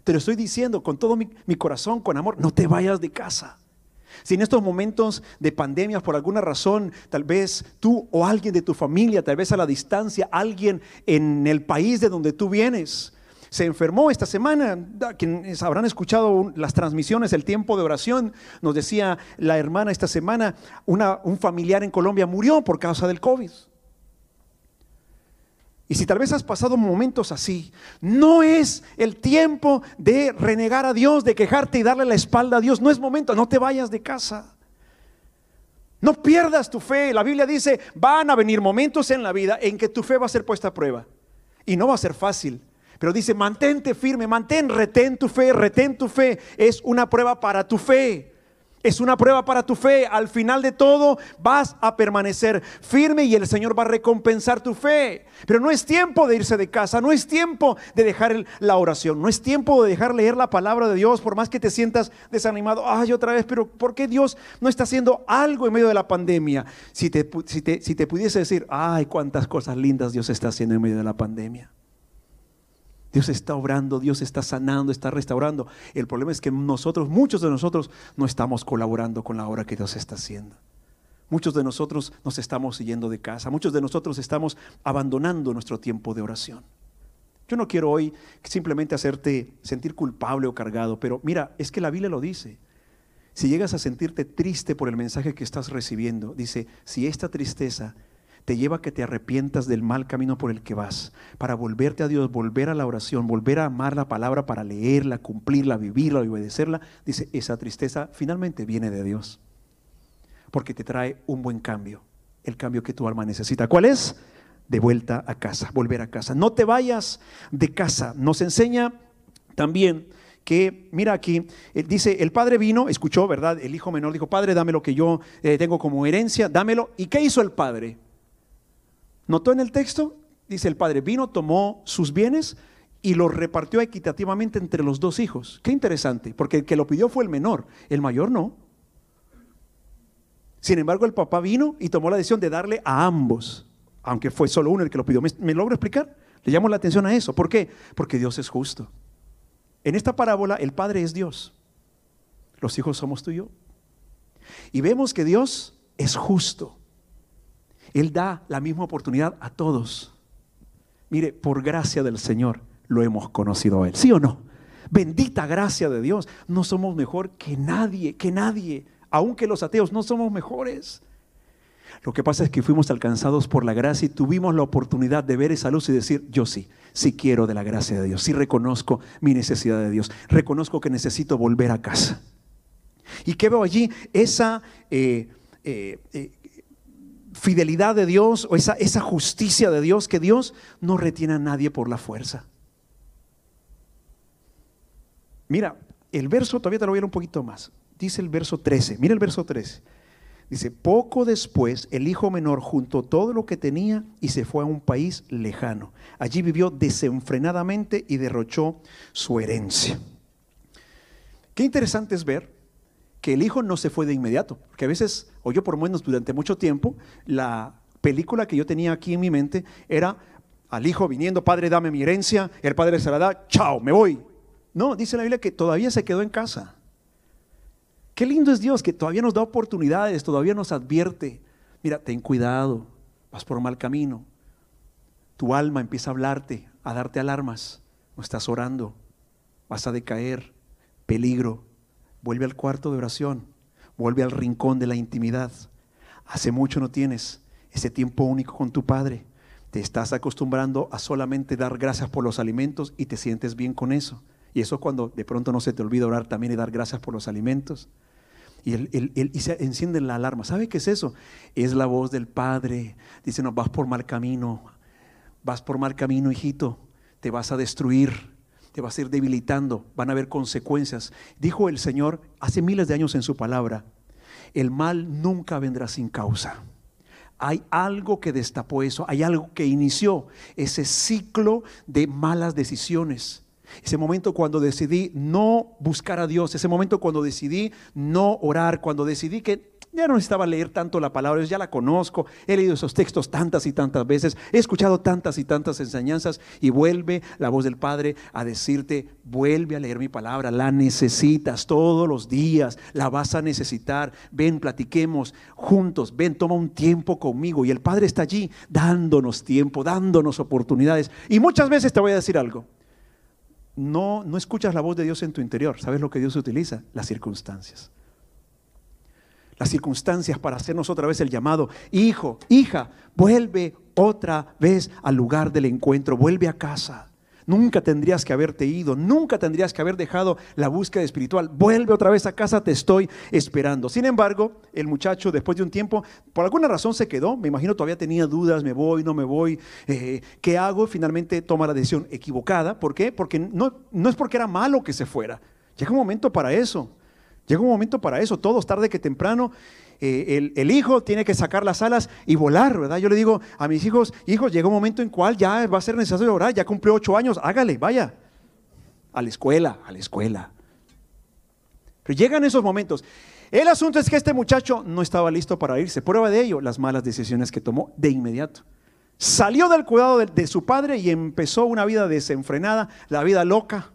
Te lo estoy diciendo con todo mi, mi corazón, con amor. No te vayas de casa. Si en estos momentos de pandemia, por alguna razón, tal vez tú o alguien de tu familia, tal vez a la distancia, alguien en el país de donde tú vienes, se enfermó esta semana, quienes habrán escuchado las transmisiones, el tiempo de oración, nos decía la hermana esta semana, un familiar en Colombia murió por causa del COVID. Y si tal vez has pasado momentos así, no es el tiempo de renegar a Dios, de quejarte y darle la espalda a Dios. No es momento, no te vayas de casa. No pierdas tu fe. La Biblia dice, van a venir momentos en la vida en que tu fe va a ser puesta a prueba. Y no va a ser fácil. Pero dice, mantente firme, mantén, retén tu fe, retén tu fe. Es una prueba para tu fe. Es una prueba para tu fe. Al final de todo vas a permanecer firme y el Señor va a recompensar tu fe. Pero no es tiempo de irse de casa, no es tiempo de dejar la oración, no es tiempo de dejar leer la palabra de Dios por más que te sientas desanimado. Ay, otra vez, pero ¿por qué Dios no está haciendo algo en medio de la pandemia? Si te, si te, si te pudiese decir, ay, cuántas cosas lindas Dios está haciendo en medio de la pandemia. Dios está obrando, Dios está sanando, está restaurando. El problema es que nosotros, muchos de nosotros, no estamos colaborando con la obra que Dios está haciendo. Muchos de nosotros nos estamos yendo de casa, muchos de nosotros estamos abandonando nuestro tiempo de oración. Yo no quiero hoy simplemente hacerte sentir culpable o cargado, pero mira, es que la Biblia lo dice. Si llegas a sentirte triste por el mensaje que estás recibiendo, dice, si esta tristeza te lleva a que te arrepientas del mal camino por el que vas, para volverte a Dios, volver a la oración, volver a amar la palabra para leerla, cumplirla, vivirla y obedecerla, dice, esa tristeza finalmente viene de Dios, porque te trae un buen cambio, el cambio que tu alma necesita. ¿Cuál es? De vuelta a casa, volver a casa. No te vayas de casa. Nos enseña también que, mira aquí, eh, dice, el padre vino, escuchó, ¿verdad? El hijo menor dijo, padre, dame lo que yo eh, tengo como herencia, dámelo. ¿Y qué hizo el padre? ¿Notó en el texto? Dice el padre, vino, tomó sus bienes y lo repartió equitativamente entre los dos hijos. Qué interesante, porque el que lo pidió fue el menor, el mayor no. Sin embargo, el papá vino y tomó la decisión de darle a ambos, aunque fue solo uno el que lo pidió. ¿Me, logro explicar? Le llamo la atención a eso. ¿Por qué? Porque Dios es justo. En esta parábola, el Padre es Dios. Los hijos somos tú y yo. Y vemos que Dios es justo. Él da la misma oportunidad a todos. Mire, por gracia del Señor lo hemos conocido a Él. ¿Sí o no? Bendita gracia de Dios. No somos mejor que nadie, que nadie. Aunque los ateos no somos mejores. Lo que pasa es que fuimos alcanzados por la gracia y tuvimos la oportunidad de ver esa luz y decir, yo sí, sí quiero de la gracia de Dios, sí reconozco mi necesidad de Dios, reconozco que necesito volver a casa. ¿Y qué veo allí? Esa eh, eh, eh, fidelidad de Dios o esa, justicia de Dios, que Dios no retiene a nadie por la fuerza. Mira, el verso, todavía te lo voy a leer un poquito más. Dice el verso 13, mira el verso 13. Dice, poco después el hijo menor juntó todo lo que tenía y se fue a un país lejano. Allí vivió desenfrenadamente y derrochó su herencia. Qué interesante es ver que el hijo no se fue de inmediato, porque a veces, o yo por lo menos durante mucho tiempo, la película que yo tenía aquí en mi mente era al hijo viniendo, padre, dame mi herencia, el padre se la da, chao, me voy. No, dice la Biblia que todavía se quedó en casa. Qué lindo es Dios que todavía nos da oportunidades, todavía nos advierte. Mira, ten cuidado, vas por mal camino. Tu alma empieza a hablarte, a darte alarmas. No estás orando, vas a decaer, peligro. Vuelve al cuarto de oración, vuelve al rincón de la intimidad. Hace mucho no tienes ese tiempo único con tu Padre. Te estás acostumbrando a solamente dar gracias por los alimentos y te sientes bien con eso. Y eso cuando de pronto no se te olvida orar también y dar gracias por los alimentos. Y, él, y se enciende la alarma. ¿Sabe qué es eso? Es la voz del Padre. Dice, no, vas por mal camino. Vas por mal camino, hijito. Te vas a destruir. Te vas a ir debilitando. Van a haber consecuencias. Dijo el Señor hace miles de años en su palabra. El mal nunca vendrá sin causa. Hay algo que destapó eso. Hay algo que inició ese ciclo de malas decisiones ese momento cuando decidí no buscar a Dios, ese momento cuando decidí no orar, cuando decidí que ya no necesitaba leer tanto la palabra, ya la conozco, he leído esos textos tantas y tantas veces, he escuchado tantas y tantas enseñanzas y vuelve la voz del Padre a decirte, vuelve a leer mi palabra, la necesitas todos los días, la vas a necesitar, ven, platiquemos juntos, ven, toma un tiempo conmigo y el Padre está allí dándonos tiempo, dándonos oportunidades y muchas veces te voy a decir algo no, no escuchas la voz de Dios en tu interior. ¿Sabes lo que Dios utiliza? Las circunstancias. Las circunstancias para hacernos otra vez el llamado, hijo, hija, vuelve otra vez al lugar del encuentro, vuelve a casa. Nunca tendrías que haberte ido, nunca tendrías que haber dejado la búsqueda espiritual. Vuelve otra vez a casa, te estoy esperando. Sin embargo, el muchacho después de un tiempo, por alguna razón se quedó, me imagino todavía tenía dudas, me voy, no me voy, eh, ¿qué hago? Finalmente toma la decisión equivocada. ¿Por qué? Porque no, no es porque era malo que se fuera. Llega un momento para eso. Llega un momento para eso, todos tarde que temprano. Eh, el, hijo tiene que sacar las alas y volar, ¿verdad? Yo le digo a mis hijos, hijos, llega un momento en cual ya va a ser necesario orar, ya cumplió ocho años, hágale, vaya, a la escuela, a la escuela. Pero llegan esos momentos. El asunto es que este muchacho no estaba listo para irse. Prueba de ello, las malas decisiones que tomó de inmediato. Salió del cuidado de su padre y empezó una vida desenfrenada, la vida loca.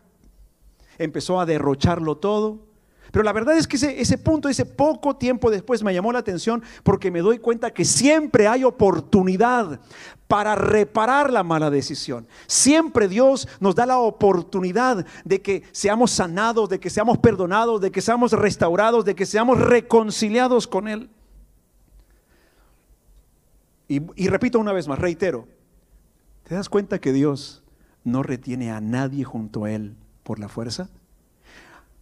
Empezó a derrocharlo todo pero la verdad es que ese, punto, ese poco tiempo después me llamó la atención porque me doy cuenta que siempre hay oportunidad para reparar la mala decisión. Siempre Dios nos da la oportunidad de que seamos sanados, de que seamos perdonados, de que seamos restaurados, de que seamos reconciliados con Él. Y, y repito una vez más, reitero, ¿te das cuenta que Dios no retiene a nadie junto a Él por la fuerza?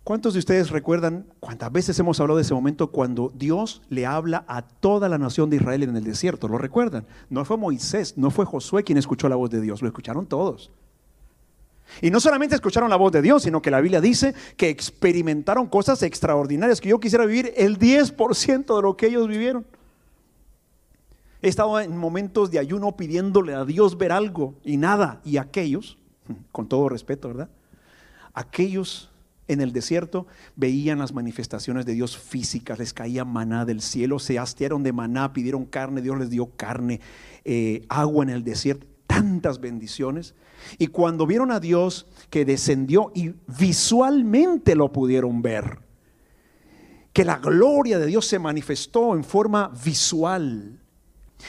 ¿Cuántos de ustedes recuerdan cuántas veces hemos hablado de ese momento cuando Dios le habla a toda la nación de Israel en el desierto? ¿Lo recuerdan? No fue Moisés, no fue Josué quien escuchó la voz de Dios, lo escucharon todos. Y no solamente escucharon la voz de Dios, sino que la Biblia dice que experimentaron cosas extraordinarias, que yo quisiera vivir el 10% de lo que ellos vivieron. He estado en momentos de ayuno pidiéndole a Dios ver algo y nada, y aquellos *laughs* con todo respeto, ¿verdad? Aquellos en el desierto veían las manifestaciones de Dios físicas, les caía maná del cielo, se hastiaron de maná, pidieron carne, Dios les dio carne, eh, agua en el desierto, tantas bendiciones. Y cuando vieron a Dios que descendió y visualmente lo pudieron ver, que la gloria de Dios se manifestó en forma visual,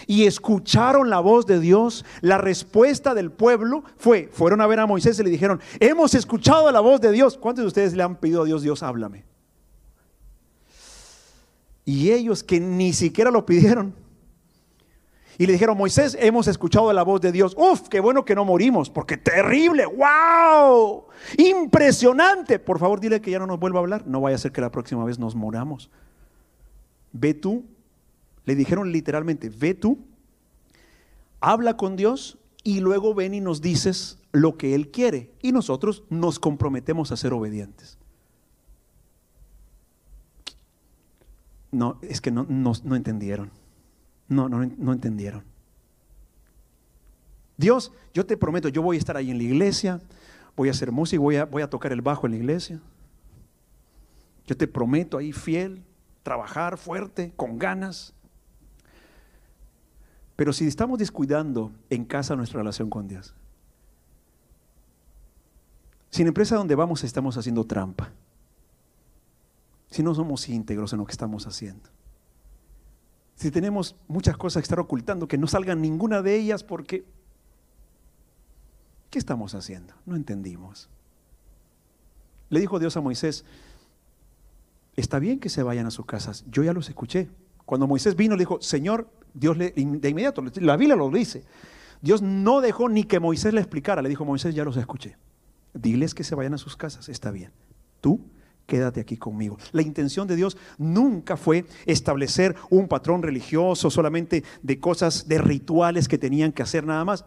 y escucharon la voz de Dios, la respuesta del pueblo fue, fueron a ver a Moisés y le dijeron, hemos escuchado la voz de Dios. ¿Cuántos de ustedes le han pedido a Dios, Dios, háblame? Y ellos que ni siquiera lo pidieron. Y le dijeron, Moisés, hemos escuchado la voz de Dios. Uf, qué bueno que no morimos, porque terrible, wow, impresionante. Por favor, dile que ya no nos vuelva a hablar. No vaya a ser que la próxima vez nos moramos. Ve tú le dijeron literalmente, ve tú, habla con Dios y luego ven y nos dices lo que Él quiere. Y nosotros nos comprometemos a ser obedientes. No, es que no, no, entendieron. No, no, no entendieron. Dios, yo te prometo, yo voy a estar ahí en la iglesia, voy a hacer música, voy a, voy a tocar el bajo en la iglesia. Yo te prometo ahí fiel, trabajar fuerte, con ganas. Pero si estamos descuidando en casa nuestra relación con Dios, si en la empresa donde vamos estamos haciendo trampa, si no somos íntegros en lo que estamos haciendo, si tenemos muchas cosas que estar ocultando, que no salgan ninguna de ellas porque, ¿qué estamos haciendo? No entendimos. Le dijo Dios a Moisés, está bien que se vayan a sus casas, yo ya los escuché. Cuando Moisés vino, le dijo, Señor, Dios le, de inmediato, la Biblia lo dice. Dios no dejó ni que Moisés le explicara. Le dijo, Moisés, ya los escuché. Diles que se vayan a sus casas. Está bien. Tú quédate aquí conmigo. La intención de Dios nunca fue establecer un patrón religioso solamente de cosas, de rituales que tenían que hacer nada más.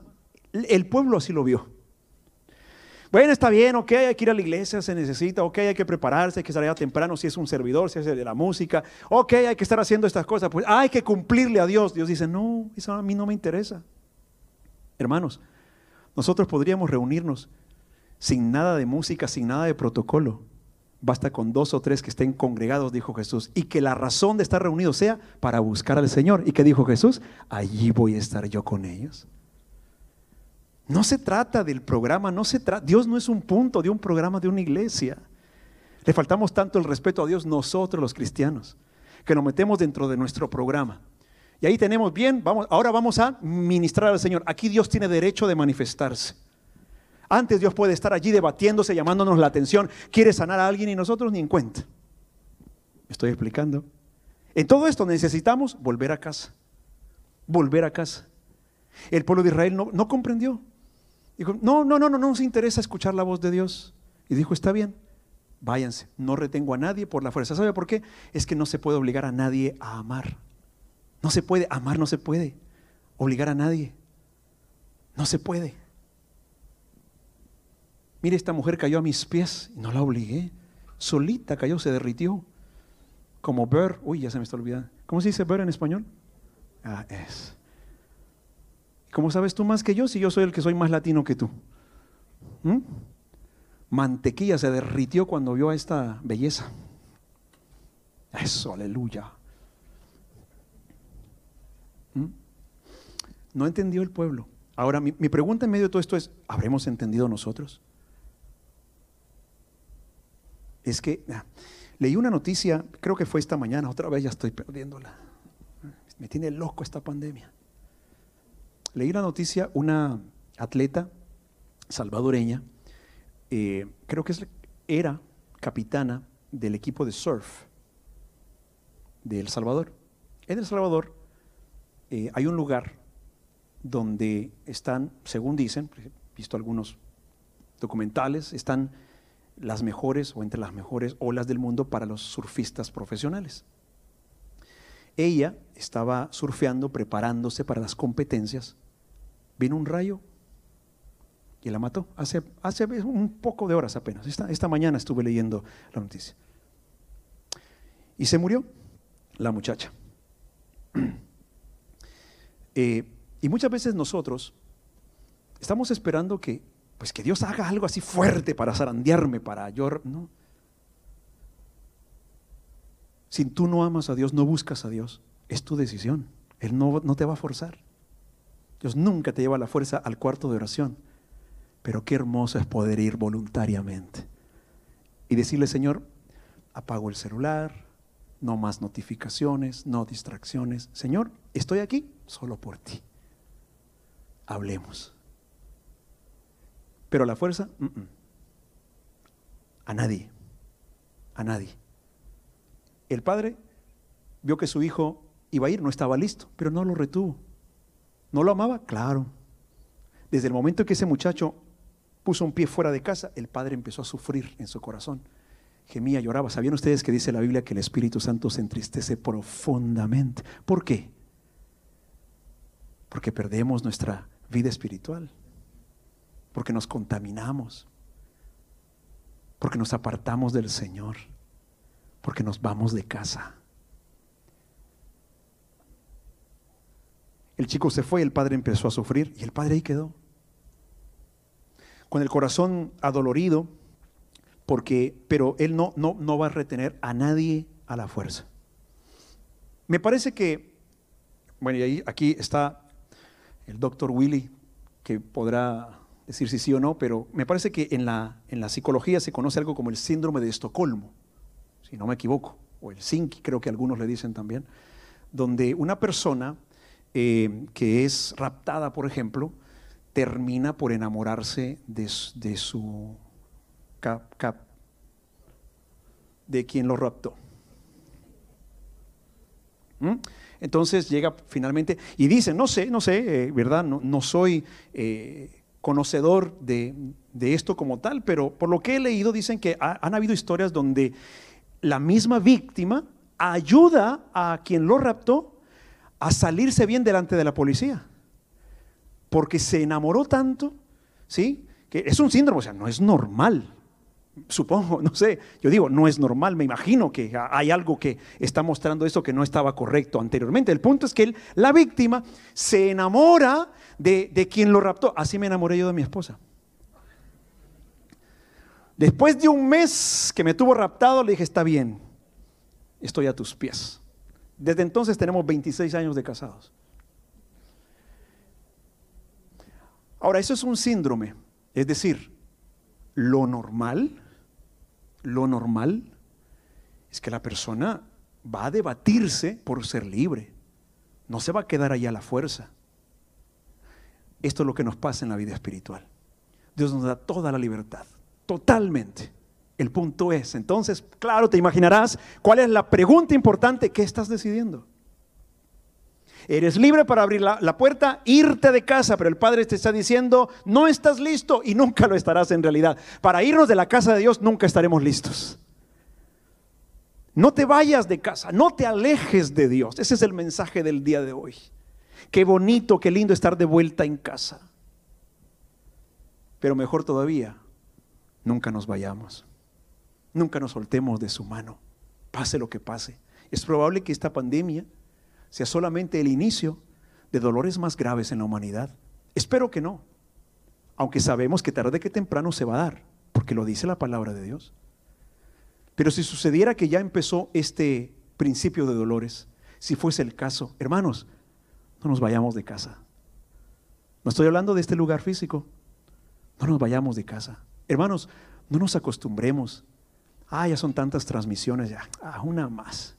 El pueblo así lo vio. Bueno, está bien, ok, hay que ir a la iglesia, se necesita, ok, hay que prepararse, hay que salir temprano si es un servidor, si es de la música, ok, hay que estar haciendo estas cosas, pues hay que cumplirle a Dios. Dios dice, no, eso a mí no me interesa. Hermanos, nosotros podríamos reunirnos sin nada de música, sin nada de protocolo. Basta con dos o tres que estén congregados, dijo Jesús, y que la razón de estar reunidos sea para buscar al Señor. ¿Y qué dijo Jesús? Allí voy a estar yo con ellos. No se trata del programa, no se Dios no es un punto de un programa de una iglesia. Le faltamos tanto el respeto a Dios nosotros los cristianos, que nos metemos dentro de nuestro programa. Y ahí tenemos bien, vamos, ahora vamos a ministrar al Señor. Aquí Dios tiene derecho de manifestarse. Antes Dios puede estar allí debatiéndose, llamándonos la atención, quiere sanar a alguien y nosotros ni en cuenta. estoy explicando? En todo esto necesitamos volver a casa. Volver a casa. El pueblo de Israel no, no comprendió. Dijo, no, no, no, no, no nos interesa escuchar la voz de Dios. Y dijo, está bien, váyanse, no retengo a nadie por la fuerza. ¿Sabe por qué? Es que no se puede obligar a nadie a amar. No se puede, amar no se puede, obligar a nadie. No se puede. Mire, esta mujer cayó a mis pies y no la obligué. Solita cayó, se derritió. Como ver, uy, ya se me está olvidando. ¿Cómo se dice ver en español? Ah, es. ¿Cómo sabes tú más que yo si yo soy el que soy más latino que tú? ¿Mm? Mantequilla se derritió cuando vio a esta belleza. Eso, aleluya. ¿Mm? No entendió el pueblo. Ahora, mi, mi, pregunta en medio de todo esto es, ¿habremos entendido nosotros? Es que leí una noticia, creo que fue esta mañana, otra vez ya estoy perdiéndola. Me tiene loco esta pandemia. Leí la noticia, una atleta salvadoreña, eh, creo que era capitana del equipo de surf de El Salvador. En El Salvador eh, hay un lugar donde están, según dicen, he visto algunos documentales, están las mejores o entre las mejores olas del mundo para los surfistas profesionales. Ella estaba surfeando, preparándose para las competencias vino un rayo y la mató. Hace, hace un poco de horas apenas. Esta, esta mañana estuve leyendo la noticia. Y se murió la muchacha. *clears throat* Eh, y muchas veces nosotros estamos esperando que pues que Dios haga algo así fuerte para zarandearme, para llorar. No. Si tú no amas a Dios, no buscas a Dios, es tu decisión. Él no, no te va a forzar. Dios nunca te lleva la fuerza al cuarto de oración. Pero qué hermoso es poder ir voluntariamente y decirle, Señor, apago el celular, no más notificaciones, no distracciones. Señor, estoy aquí solo por ti. Hablemos. Pero la fuerza, a nadie, a nadie. El padre vio que su hijo iba a ir, no estaba listo, pero no lo retuvo. ¿No lo amaba? Claro. Desde el momento que ese muchacho puso un pie fuera de casa, el padre empezó a sufrir en su corazón. Gemía, lloraba. ¿Sabían ustedes que dice la Biblia que el Espíritu Santo se entristece profundamente? ¿Por qué? Porque perdemos nuestra vida espiritual, porque nos contaminamos, porque nos apartamos del Señor, porque nos vamos de casa. El chico se fue, el padre empezó a sufrir y el padre ahí quedó. Con el corazón adolorido, porque, pero él no, no, no va a retener a nadie a la fuerza. Me parece que, bueno, y ahí, aquí está el doctor Willy, que podrá decir si sí o no, pero me parece que en la, en la psicología se conoce algo como el síndrome de Estocolmo, si no me equivoco, o el SINC, creo que algunos le dicen también, donde una persona eh, que es raptada, por ejemplo, termina por enamorarse de, su cap, de quien lo raptó. ¿Mm? Entonces llega finalmente y dice, no sé, no sé, eh, ¿verdad? No, soy eh, conocedor de, esto como tal, pero por lo que he leído dicen que han habido historias donde la misma víctima ayuda a quien lo raptó a salirse bien delante de la policía. Porque se enamoró tanto, ¿sí? Que es un síndrome, o sea, no es normal. Supongo, *laughs* no sé, yo digo, no es normal, me imagino que hay algo que está mostrando eso que no estaba correcto anteriormente. El punto es que la víctima se enamora de, de quien lo raptó. Así me enamoré yo de mi esposa. Después de un mes que me tuvo raptado, le dije, está bien, estoy a tus pies. Desde entonces tenemos 26 años de casados. Ahora, eso es un síndrome. Es decir, lo normal, lo normal es que la persona va a debatirse por ser libre. No se va a quedar allá la fuerza. Esto es lo que nos pasa en la vida espiritual. Dios nos da toda la libertad, totalmente. El punto es, entonces, claro, te imaginarás cuál es la pregunta importante, ¿qué estás decidiendo? Eres libre para abrir la, puerta, irte de casa, pero el Padre te está diciendo, no estás listo y nunca lo estarás en realidad. Para irnos de la casa de Dios nunca estaremos listos. No te vayas de casa, no te alejes de Dios. Ese es el mensaje del día de hoy. Qué bonito, qué lindo estar de vuelta en casa. Pero mejor todavía, nunca nos vayamos. Nunca nos soltemos de su mano, pase lo que pase. Es probable que esta pandemia sea solamente el inicio de dolores más graves en la humanidad. Espero que no, aunque sabemos que tarde que temprano se va a dar, porque lo dice la palabra de Dios. Pero si sucediera que ya empezó este principio de dolores, si fuese el caso, hermanos, no nos vayamos de casa. No estoy hablando de este lugar físico. No nos vayamos de casa. Hermanos, no nos acostumbremos Ah, ya son tantas transmisiones, ya, ah, una más.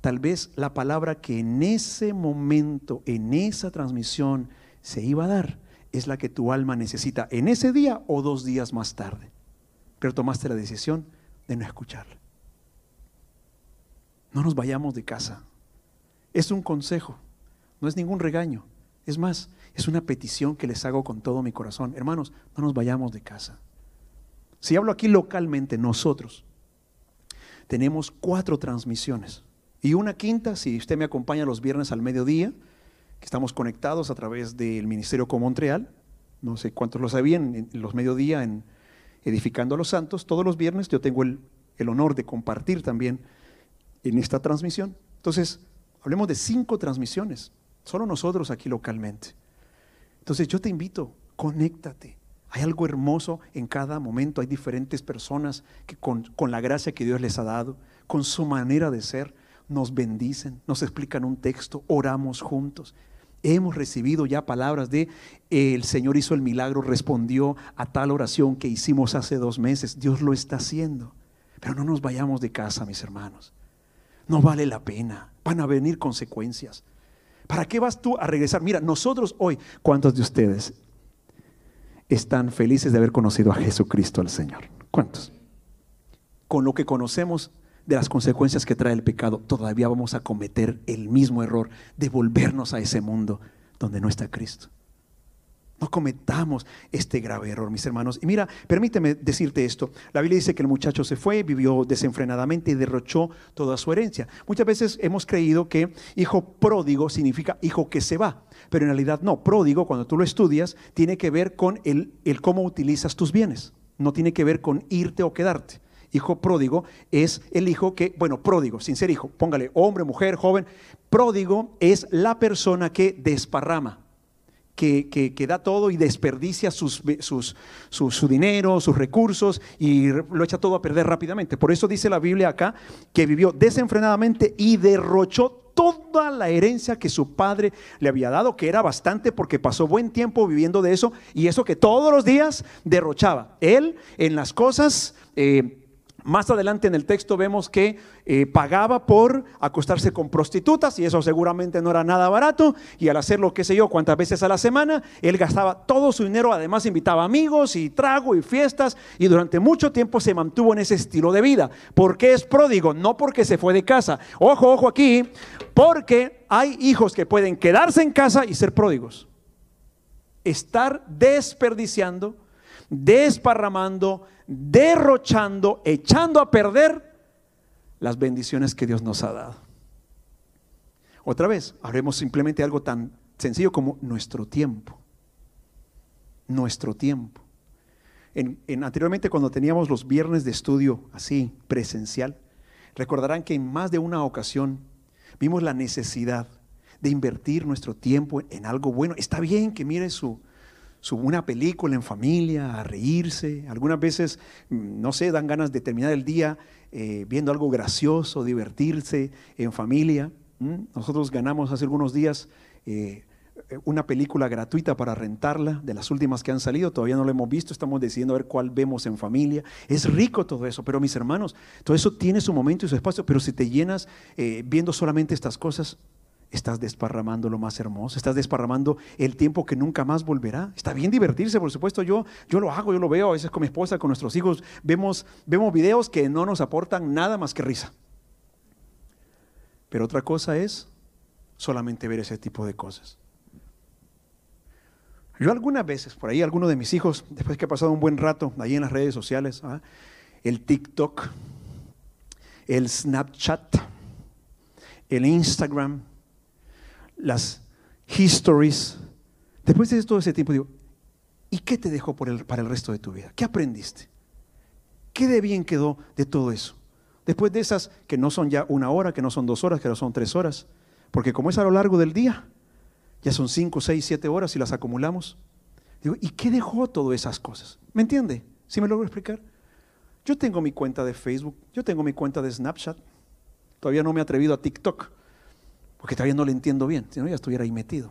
Tal vez la palabra que en ese momento, en esa transmisión se iba a dar, es la que tu alma necesita en ese día o dos días más tarde. Pero tomaste la decisión de no escucharla. No nos vayamos de casa. Es un consejo, no es ningún regaño. Es más, es una petición que les hago con todo mi corazón. Hermanos, no nos vayamos de casa. Si hablo aquí localmente, nosotros tenemos cuatro transmisiones y una quinta, si usted me acompaña los viernes al mediodía, que estamos conectados a través del Ministerio con Montreal, no sé cuántos lo sabían, en los mediodía en Edificando a los Santos, todos los viernes yo tengo el, el honor de compartir también en esta transmisión. Entonces, hablemos de cinco transmisiones, solo nosotros aquí localmente. Entonces yo te invito, conéctate, Hay algo hermoso en cada momento. Hay diferentes personas que con, con, la gracia que Dios les ha dado, con su manera de ser, nos bendicen, nos explican un texto, oramos juntos. Hemos recibido ya palabras de el Señor hizo el milagro, respondió a tal oración que hicimos hace dos meses. Dios lo está haciendo. Pero no nos vayamos de casa, mis hermanos. No vale la pena. Van a venir consecuencias. ¿Para qué vas tú a regresar? Mira, nosotros hoy, ¿cuántos de ustedes están felices de haber conocido a Jesucristo al Señor? ¿Cuántos? Con lo que conocemos de las consecuencias que trae el pecado, todavía vamos a cometer el mismo error de volvernos a ese mundo donde no está Cristo. No cometamos este grave error, mis hermanos. Y mira, permíteme decirte esto. La Biblia dice que el muchacho se fue, vivió desenfrenadamente y derrochó toda su herencia. Muchas veces hemos creído que hijo pródigo significa hijo que se va, pero en realidad no. Pródigo, cuando tú lo estudias, tiene que ver con el, el cómo utilizas tus bienes. No tiene que ver con irte o quedarte. Hijo pródigo es el hijo que, bueno, pródigo, sin ser hijo, póngale hombre, mujer, joven. Pródigo es la persona que desparrama que, da todo y desperdicia sus, su dinero, sus recursos y lo echa todo a perder rápidamente. Por eso dice la Biblia acá que vivió desenfrenadamente y derrochó toda la herencia que su padre le había dado, que era bastante porque pasó buen tiempo viviendo de eso y eso que todos los días derrochaba. Él en las cosas... Eh, más adelante en el texto vemos que eh, pagaba por acostarse con prostitutas y eso seguramente no era nada barato y al hacerlo, qué sé yo, cuántas veces a la semana, él gastaba todo su dinero, además invitaba amigos y trago y fiestas y durante mucho tiempo se mantuvo en ese estilo de vida. ¿Por qué es pródigo? No porque se fue de casa. Ojo, ojo aquí, porque hay hijos que pueden quedarse en casa y ser pródigos. Estar desperdiciando, desparramando, derrochando, echando a perder las bendiciones que Dios nos ha dado. Otra vez, haremos simplemente algo tan sencillo como nuestro tiempo. Nuestro tiempo. En, anteriormente cuando teníamos los viernes de estudio así, presencial, recordarán que en más de una ocasión vimos la necesidad de invertir nuestro tiempo en algo bueno. Está bien que mire su, una película en familia, a reírse. Algunas veces, mm, no sé, dan ganas de terminar el día eh, viendo algo gracioso, divertirse en familia. Nosotros ganamos hace algunos días eh, una película gratuita para rentarla, de las últimas que han salido, todavía no lo hemos visto, estamos decidiendo a ver cuál vemos en familia. Es rico todo eso, pero mis hermanos, todo eso tiene su momento y su espacio, pero si te llenas eh, viendo solamente estas cosas, estás desparramando lo más hermoso, estás desparramando el tiempo que nunca más volverá. Está bien divertirse, por supuesto, yo, yo lo hago, yo lo veo a veces con mi esposa, con nuestros hijos, vemos, vemos videos que no nos aportan nada más que risa. Pero otra cosa es solamente ver ese tipo de cosas. Yo algunas veces, por ahí algunos de mis hijos, después que he pasado un buen rato ahí en las redes sociales, ¿ah? el TikTok, el Snapchat, el Instagram, las histories. Después de todo ese tiempo digo, ¿y qué te dejó para el resto de tu vida? ¿Qué aprendiste? ¿Qué de bien quedó de todo eso? Después de esas que no son ya una hora, que no son dos horas, que no son tres horas, porque como es a lo largo del día, ya son cinco, seis, siete horas y las acumulamos. Digo, ¿y qué dejó todas esas cosas? ¿Me entiende? ¿Sí me logro explicar? Yo tengo mi cuenta de Facebook, yo tengo mi cuenta de Snapchat, todavía no me he atrevido a TikTok, porque todavía no le entiendo bien, si no ya estuviera ahí metido.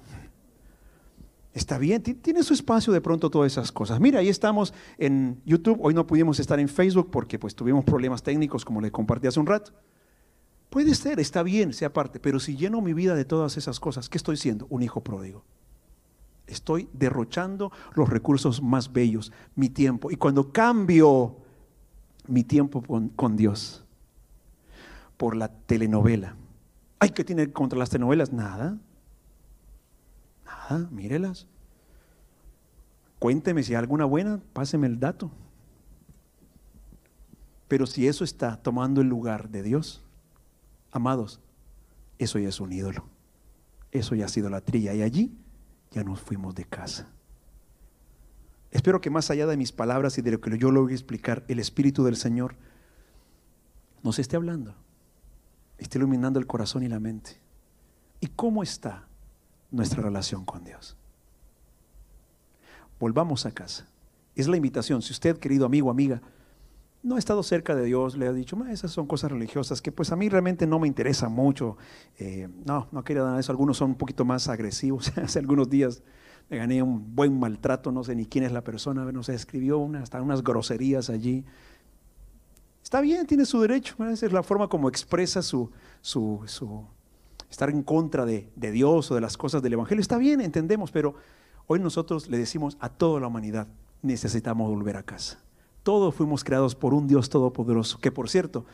Está bien, tiene su espacio de pronto todas esas cosas. Mira, ahí estamos en YouTube, hoy no pudimos estar en Facebook porque pues tuvimos problemas técnicos como le compartí hace un rato. Puede ser, está bien, sea parte, pero si lleno mi vida de todas esas cosas, ¿qué estoy siendo? Un hijo pródigo. Estoy derrochando los recursos más bellos, mi tiempo. Y cuando cambio mi tiempo con Dios por la telenovela, Ay, ¿qué tiene contra las telenovelas? Nada. Nada, mírelas. Cuénteme si hay alguna buena, páseme el dato. Pero si eso está tomando el lugar de Dios, amados, eso ya es un ídolo. Eso ya ha sido la trilla. Y allí ya nos fuimos de casa. Espero que más allá de mis palabras y de lo que yo lo voy a explicar, el Espíritu del Señor nos esté hablando esté iluminando el corazón y la mente. ¿Y cómo está nuestra relación con Dios? Volvamos a casa Es la invitación. Si usted, querido amigo, amiga, no ha estado cerca de Dios, le ha dicho, esas son cosas religiosas que pues a mí realmente no me interesa mucho. Eh, no, no quería dar eso. Algunos son un poquito más agresivos. *laughs* Hace algunos días me gané un buen maltrato, no sé ni quién es la persona, no sé, escribió hasta unas groserías allí. Está bien, tiene su derecho, esa es la forma como expresa su, su, su estar en contra de, de Dios o de las cosas del Evangelio. Está bien, entendemos, pero hoy nosotros le decimos a toda la humanidad, necesitamos volver a casa. Todos fuimos creados por un Dios todopoderoso, que por cierto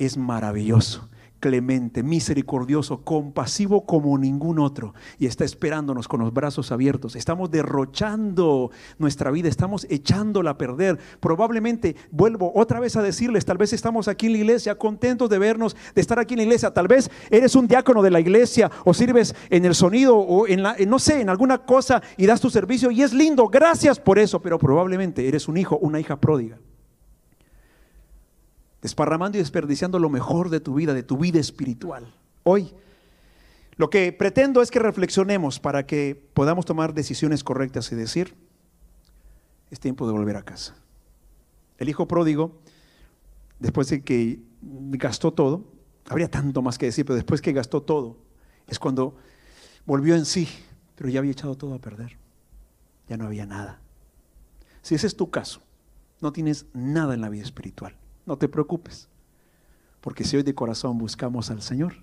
es maravilloso clemente, misericordioso, compasivo como ningún otro y está esperándonos con los brazos abiertos. Estamos derrochando nuestra vida, estamos echándola a perder. Probablemente, vuelvo otra vez a decirles, tal vez estamos aquí en la iglesia contentos de vernos, de estar aquí en la iglesia. Tal vez eres un diácono de la iglesia o sirves en el sonido o en la, no sé, en alguna cosa y das tu servicio y es lindo. Gracias por eso, pero probablemente eres un hijo, una hija pródiga desparramando y desperdiciando lo mejor de tu vida, de tu vida espiritual. Hoy, lo que pretendo es que reflexionemos para que podamos tomar decisiones correctas y decir, es tiempo de volver a casa. El hijo pródigo, después de que gastó todo, habría tanto más que decir, pero después que gastó todo, es cuando volvió en sí, pero ya había echado todo a perder. Ya no había nada. Si ese es tu caso, no tienes nada en la vida espiritual. No te preocupes, porque si hoy de corazón buscamos al Señor,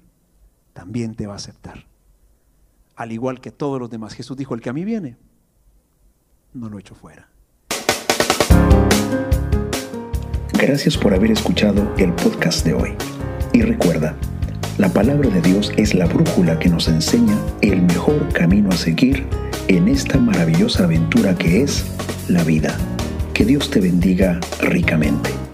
también te va a aceptar. Al igual que todos los demás. Jesús dijo, el que a mí viene, no lo echo fuera. Gracias por haber escuchado el podcast de hoy. Y recuerda, la palabra de Dios es la brújula que nos enseña el mejor camino a seguir en esta maravillosa aventura que es la vida. Que Dios te bendiga ricamente.